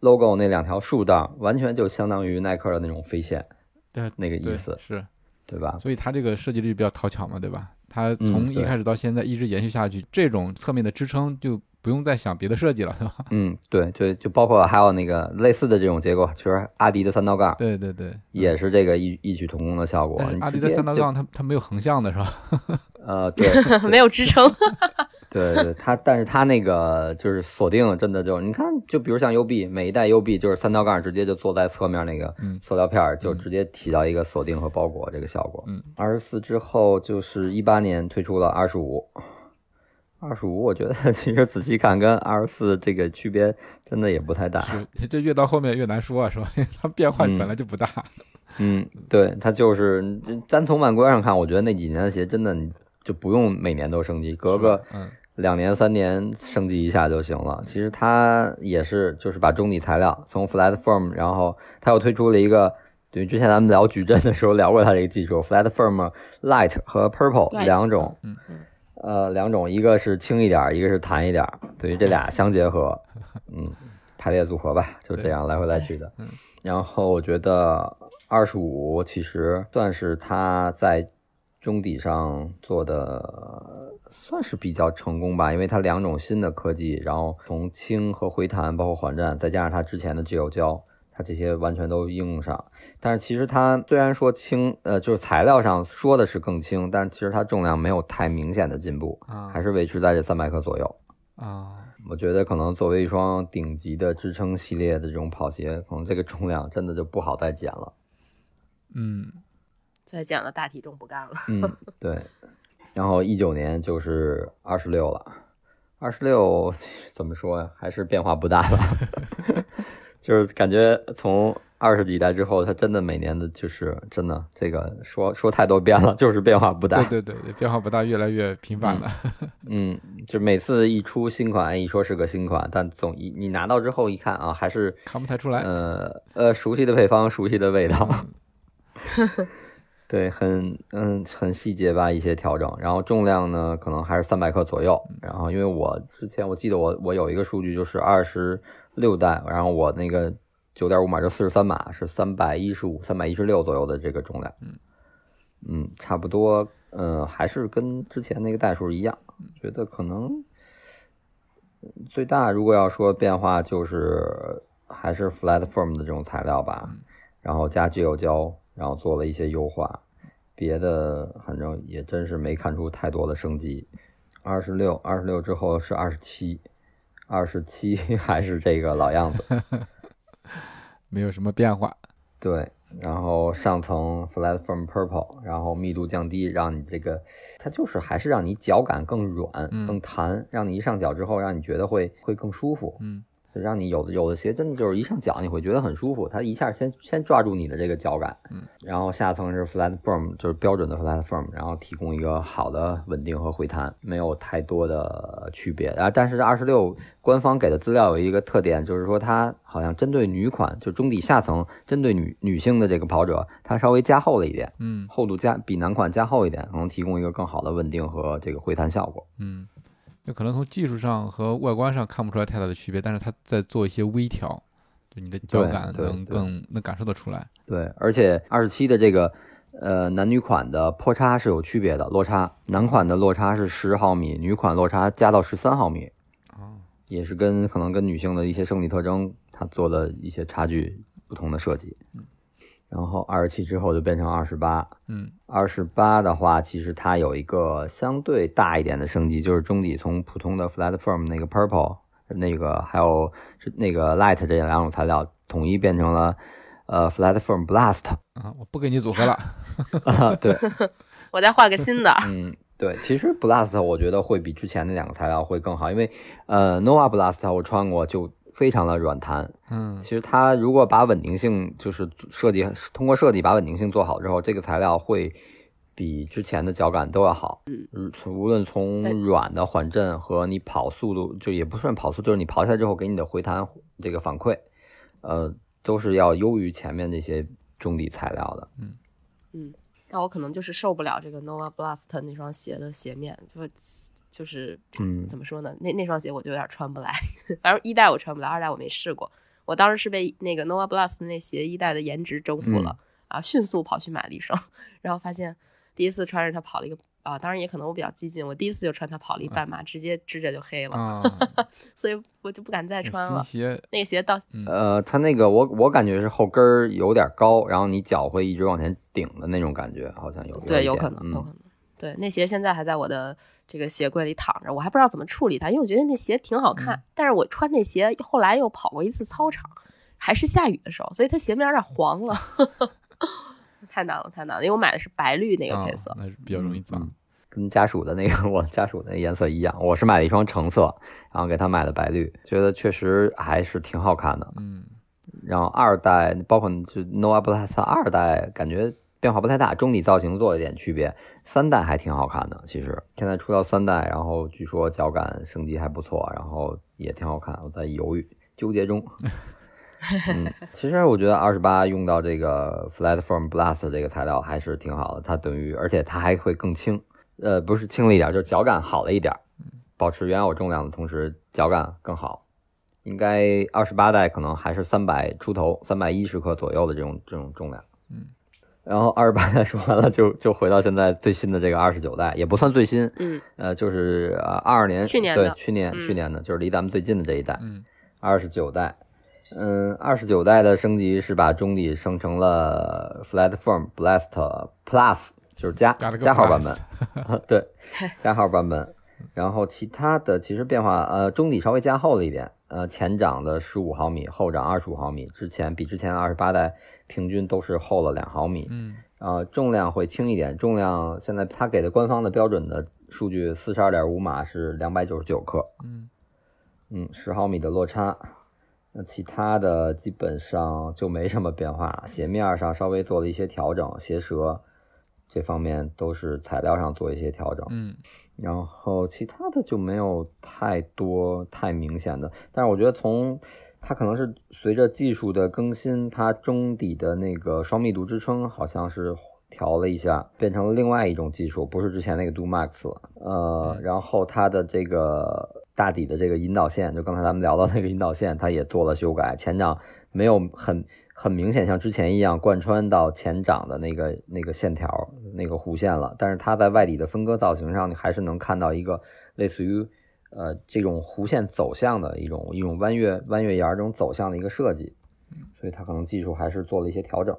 logo 那两条竖道，完全就相当于耐克的那种飞线对那个意思，是，对吧？所以它这个设计力比较讨巧嘛，对吧？它从一开始到现在一直延续下去，这种侧面的支撑就不用再想别的设计了，对吧？嗯，对，就就包括还有那个类似的这种结构，其实阿迪的三道杠对对对，也是这个异异曲同工的效果。阿迪的三道杠它它没有横向的是吧？呃，对没有支撑。对对，它但是它那个就是锁定，真的就你看，就比如像 UB，每一代 UB 就是三道杠直接就坐在侧面那个嗯塑料片儿，就直接起到一个锁定和包裹这个效果。嗯，二十四之后就是一八年推出了二十五，二十五我觉得 其实仔细看跟二十四这个区别真的也不太大。是，这越到后面越难说啊，是吧？它变化嗯本来就不大。嗯，对，它就是单从外观上看，我觉得那几年的鞋真的你就不用每年都升级，隔个嗯两年三年升级一下就行了。其实它也是就是把中底材料从 Flat Form，然后它又推出了一个，对，之前咱们聊矩阵的时候聊过它这个技术，flat firm light 和 purple 两种，嗯呃，两种，一个是轻一点儿，一个是弹一点儿，对于这俩相结合，嗯，排列组合吧，就这样来回来去的。嗯然后我觉得二十五其实算是它在中底上做的算是比较成功吧，因为它两种新的科技，然后从轻和回弹，包括缓震，再加上它之前的 G 有胶，它这些完全都应用上。但是其实它虽然说轻，呃，就是材料上说的是更轻，但是其实它重量没有太明显的进步，啊还是维持在这三百克左右。啊，我觉得可能作为一双顶级的支撑系列的这种跑鞋，可能这个重量真的就不好再减了。嗯再减了大体重不干了。嗯，对。然后一九年就是二十六了，二十六 怎么说呀？还是变化不大吧。就是感觉从二十几代之后，它真的每年的就是真的这个说说太多遍了，就是变化不大。对对对，变化不大，越来越频繁了。嗯，就每次一出新款，哎一说是个新款，但总一你拿到之后一看啊，还是看不太出来。呃呃熟悉的配方，熟悉的味道。嗯 对，很嗯很细节吧一些调整，然后重量呢可能还是三百克左右，然后因为我之前我记得我我有一个数据就是二十六代，然后我那个九点五码就四十三码是三百一十五、三百一十六左右的这个重量，嗯嗯，差不多，嗯，还是跟之前那个代数一样，觉得可能最大如果要说变化就是还是 flat form 的这种材料吧，然后加 gel 胶，然后做了一些优化，别的反正也真是没看出太多的升级。二十六，二十六之后是二十七，二十七 还是这个老样子，没有什么变化。对。然后上层 flat from purple，然后密度降低，让你这个它就是还是让你脚感更软、嗯更弹，让你一上脚之后让你觉得会会更舒服。嗯就让你有的有的鞋真的就是一上脚你会觉得很舒服，它一下先先抓住你的这个脚感，嗯，然后下层是 flat firm，就是标准的 flat firm，然后提供一个好的稳定和回弹，没有太多的区别。啊，但是二十六官方给的资料有一个特点，就是说它好像针对女款，就中底下层针对女女性的这个跑者，它稍微加厚了一点，嗯厚度加比男款加厚一点，可能提供一个更好的稳定和这个回弹效果。嗯，就可能从技术上和外观上看不出来太大的区别，但是它在做一些微调，就你的脚感能更能感受得出来。对，而且二十七的这个呃男女款的坡差是有区别的，落差，男款的落差是十毫米，女款落差加到十三毫米，哦，也是跟可能跟女性的一些生理特征，它做的一些差距不同的设计。然后二十七之后就变成二十八，嗯二十八的话，其实它有一个相对大一点的升级，就是中底从普通的 Flatform 那个 purple 那个还有是那个 light 这两种材料统一变成了呃 Flatform blast 啊，我不给你组合了。啊，对，我再画个新的。嗯，对，其实 blast 我觉得会比之前那两个材料会更好，因为呃 nova blast 我穿过就非常的软弹，嗯。其实它如果把稳定性就是设计通过设计把稳定性做好之后，这个材料会比之前的脚感都要好。嗯，无论从软的缓震和你跑速度，就也不算跑速，就是你跑下来之后给你的回弹这个反馈，呃，都是要优于前面那些中底材料的。那我可能就是受不了这个 Nova Blast 那双鞋的鞋面，就就是嗯怎么说呢？那那双鞋我就有点穿不来。反正一代我穿不来，二代我没试过。我当时是被那个 Nova Blast 那鞋一代的颜值征服了，啊，迅速跑去买了一双，然后发现第一次穿着它跑了一个啊，当然也可能我比较激进，我第一次就穿它跑了一半马，直接指甲就黑了，啊，所以我就不敢再穿了。鞋那个鞋到呃，它那个我我感觉是后跟儿有点高，然后你脚会一直往前顶的那种感觉，好像有对，有可能，有可嗯能。对，那鞋现在还在我的这个鞋柜里躺着，我还不知道怎么处理它，因为我觉得那鞋挺好看，但是我穿那鞋后来又跑过一次操场，还是下雨的时候，所以它鞋面有点黄了，太难了，太难了，因为我买的是白绿那个配色，那是比较容易脏。嗯跟家属的那个我家属的颜色一样，我是买了一双橙色，然后给他买的白绿，觉得确实还是挺好看的。嗯，然后二代包括就 Nova Blast 二代，感觉变化不太大，中底造型做了一点区别。三代还挺好看的，其实现在出到三代，然后据说脚感升级还不错，然后也挺好看。我在犹豫纠结中。嗯，其实我觉得二十八用到这个 Flatform Blast 这个材料还是挺好的，它等于而且它还会更轻，呃，不是轻了一点，就是脚感好了一点，保持原有重量的同时脚感更好。应该二十八代可能还是三百出头，三百一十克左右的这种这种重量。嗯，然后二十八代说完了，就就回到现在最新的这个二十九代，也不算最新，嗯，呃，就是呃二二年去年对去年嗯去年的，就是离咱们最近的这一代。嗯二十九代，嗯，二十九代的升级是把中底升成了 Flatform Blast Plus，就是加加号版本，对，加号版本。然后其他的其实变化，呃，中底稍微加厚了一点，呃，前掌的十五毫米，后掌二十五毫米，之前比之前二十八代平均都是厚了两毫米。嗯呃，重量会轻一点，重量现在他给的官方的标准的数据，四十二点五码是两百九十九克。嗯嗯，十毫米的落差。那其他的基本上就没什么变化，鞋面上稍微做了一些调整，鞋舌这方面都是材料上做一些调整，嗯然后其他的就没有太多太明显的。但是我觉得从它可能是随着技术的更新，它中底的那个双密度支撑好像是调了一下，变成了另外一种技术，不是之前那个 Do Max 了。呃，然后它的这个大底的这个引导线，就刚才咱们聊到那个引导线，它也做了修改，前掌没有很很明显像之前一样贯穿到前掌的那个那个线条那个弧线了，但是它在外底的分割造型上，你还是能看到一个类似于呃这种弧线走向的一种一种弯月弯月沿这种走向的一个设计，所以它可能技术还是做了一些调整。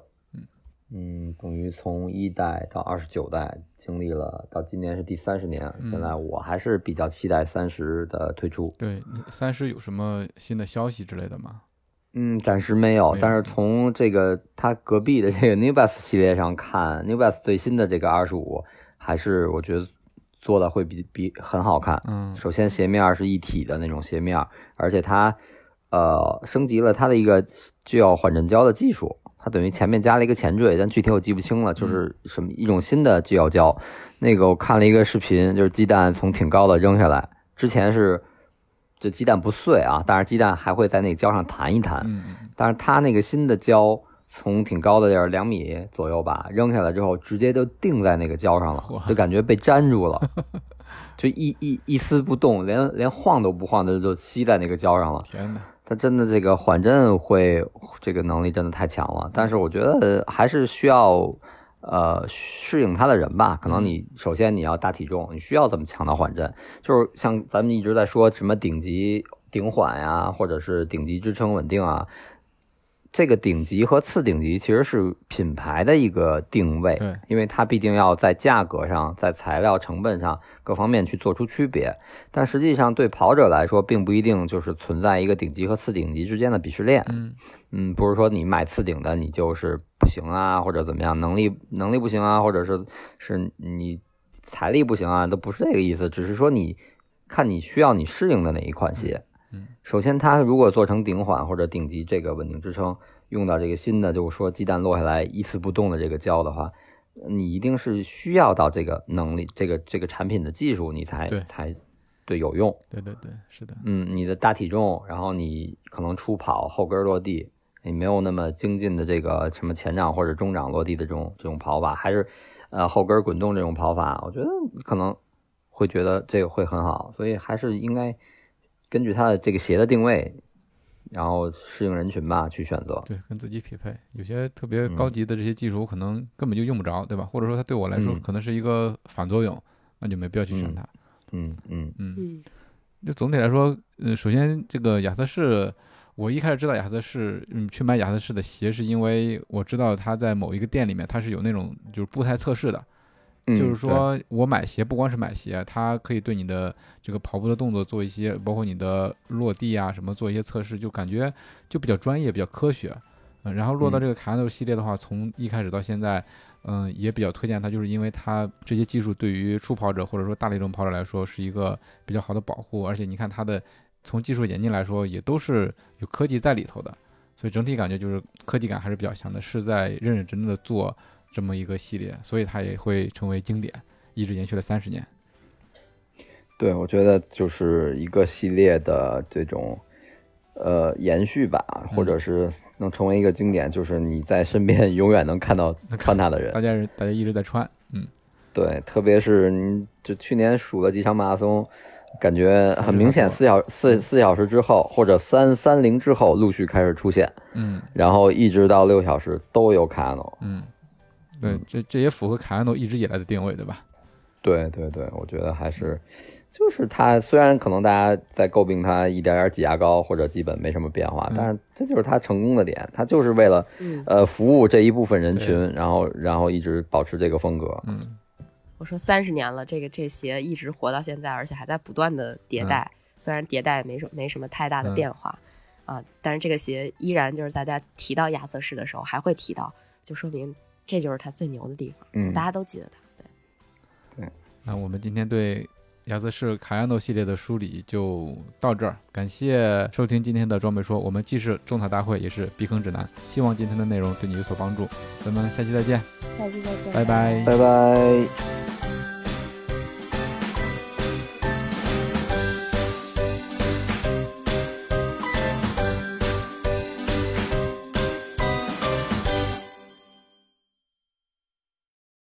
嗯，等于从一代到二十九代，经历了到今年是第三十年，嗯现在我还是比较期待三十的推出。对，你三十有什么新的消息之类的吗？嗯，暂时没有，没有但是从这个它隔壁的这个 Newbus 系列上看，Newbus 最新的这个二十五，还是我觉得做的会比比很好看。嗯首先鞋面是一体的那种鞋面，而且它呃升级了它的一个具有缓震胶的技术，它等于前面加了一个前缀，但具体我记不清了，就是什么一种新的聚焦胶。那个我看了一个视频，就是鸡蛋从挺高的扔下来，之前是这鸡蛋不碎啊，但是鸡蛋还会在那个胶上弹一弹，但是它那个新的胶从挺高的地儿两米左右吧，扔下来之后直接就定在那个胶上了，就感觉被粘住了，就一一一丝不动，连连晃都不晃的就吸在那个胶上了。天哪，它真的这个缓震会这个能力真的太强了，但是我觉得还是需要呃适应他的人吧。可能你首先你要大体重，你需要这么强的缓震，就是像咱们一直在说什么顶级顶缓呀，或者是顶级支撑稳定啊。这个顶级和次顶级其实是品牌的一个定位，对，因为它必定要在价格上、在材料成本上各方面去做出区别。但实际上对跑者来说，并不一定就是存在一个顶级和次顶级之间的鄙视链。嗯嗯，不是说你买次顶的你就是不行啊，或者怎么样，能力能力不行啊，或者是是你财力不行啊，都不是这个意思，只是说你看你需要你适应的哪一款鞋。嗯，首先它如果做成顶缓或者顶级这个稳定支撑，用到这个新的就是说鸡蛋落下来一丝不动的这个胶的话，你一定是需要到这个能力，这个这个产品的技术，你才对。才对有用。对对对，是的，嗯，你的大体重，然后你可能初跑后跟落地，你没有那么精进的这个什么前掌或者中掌落地的这种这种跑法，还是呃后跟滚动这种跑法，我觉得可能会觉得这个会很好，所以还是应该根据它的这个鞋的定位，然后适应人群吧去选择。对，跟自己匹配。有些特别高级的这些技术，我可能根本就用不着，对吧？或者说它对我来说嗯可能是一个反作用，那就没必要去选它。嗯嗯嗯，嗯就总体来说，呃，首先这个亚瑟士，我一开始知道亚瑟士，嗯，去买亚瑟士的鞋，是因为我知道它在某一个店里面它是有那种就是步态测试的，嗯就是说我买鞋不光是买鞋，它可以对你的这个跑步的动作做一些，包括你的落地啊什么做一些测试，就感觉就比较专业，比较科学。嗯，然后落到嗯。这个卡亚诺系列的话，从一开始到现在，嗯，也比较推荐它，就是因为它这些技术对于初跑者或者说大力种跑者来说是一个比较好的保护，而且你看它的从技术演进来说，也都是有科技在里头的，所以整体感觉就是科技感还是比较强的，是在认认真真的做这么一个系列，所以它也会成为经典，一直延续了三十年。对，我觉得就是一个系列的这种呃延续吧，或者是能成为一个经典，就是你在身边 永远能看到穿它的人大。家是大家一直在穿，嗯，对，特别是你就去年数了几场马拉松，感觉很明显，四小四四小时之后或者三三零之后陆续开始出现，嗯然后一直到六小时都有卡诺。嗯，对嗯，这这也符合卡安诺一直以来的定位，对吧？对对对，我觉得还是，就是他虽然可能大家在诟病他一点点挤牙膏或者基本没什么变化，嗯但是这就是他成功的点，他就是为了嗯，呃服务这一部分人群，然后然后一直保持这个风格。嗯我说三十年了，这个这鞋一直活到现在，而且还在不断的迭代。虽然迭代没什没什么太大的嗯变化、啊，但是这个鞋依然就是大家提到亚瑟士的时候还会提到，就说明这就是他最牛的地方，嗯。大家都记得他。对，那我们今天对亚瑟士卡亚诺系列的梳理就到这儿，感谢收听今天的装备说，我们既是种草大会，也是避坑指南，希望今天的内容对你有所帮助，咱们下期再见，下期再见，拜拜。拜拜。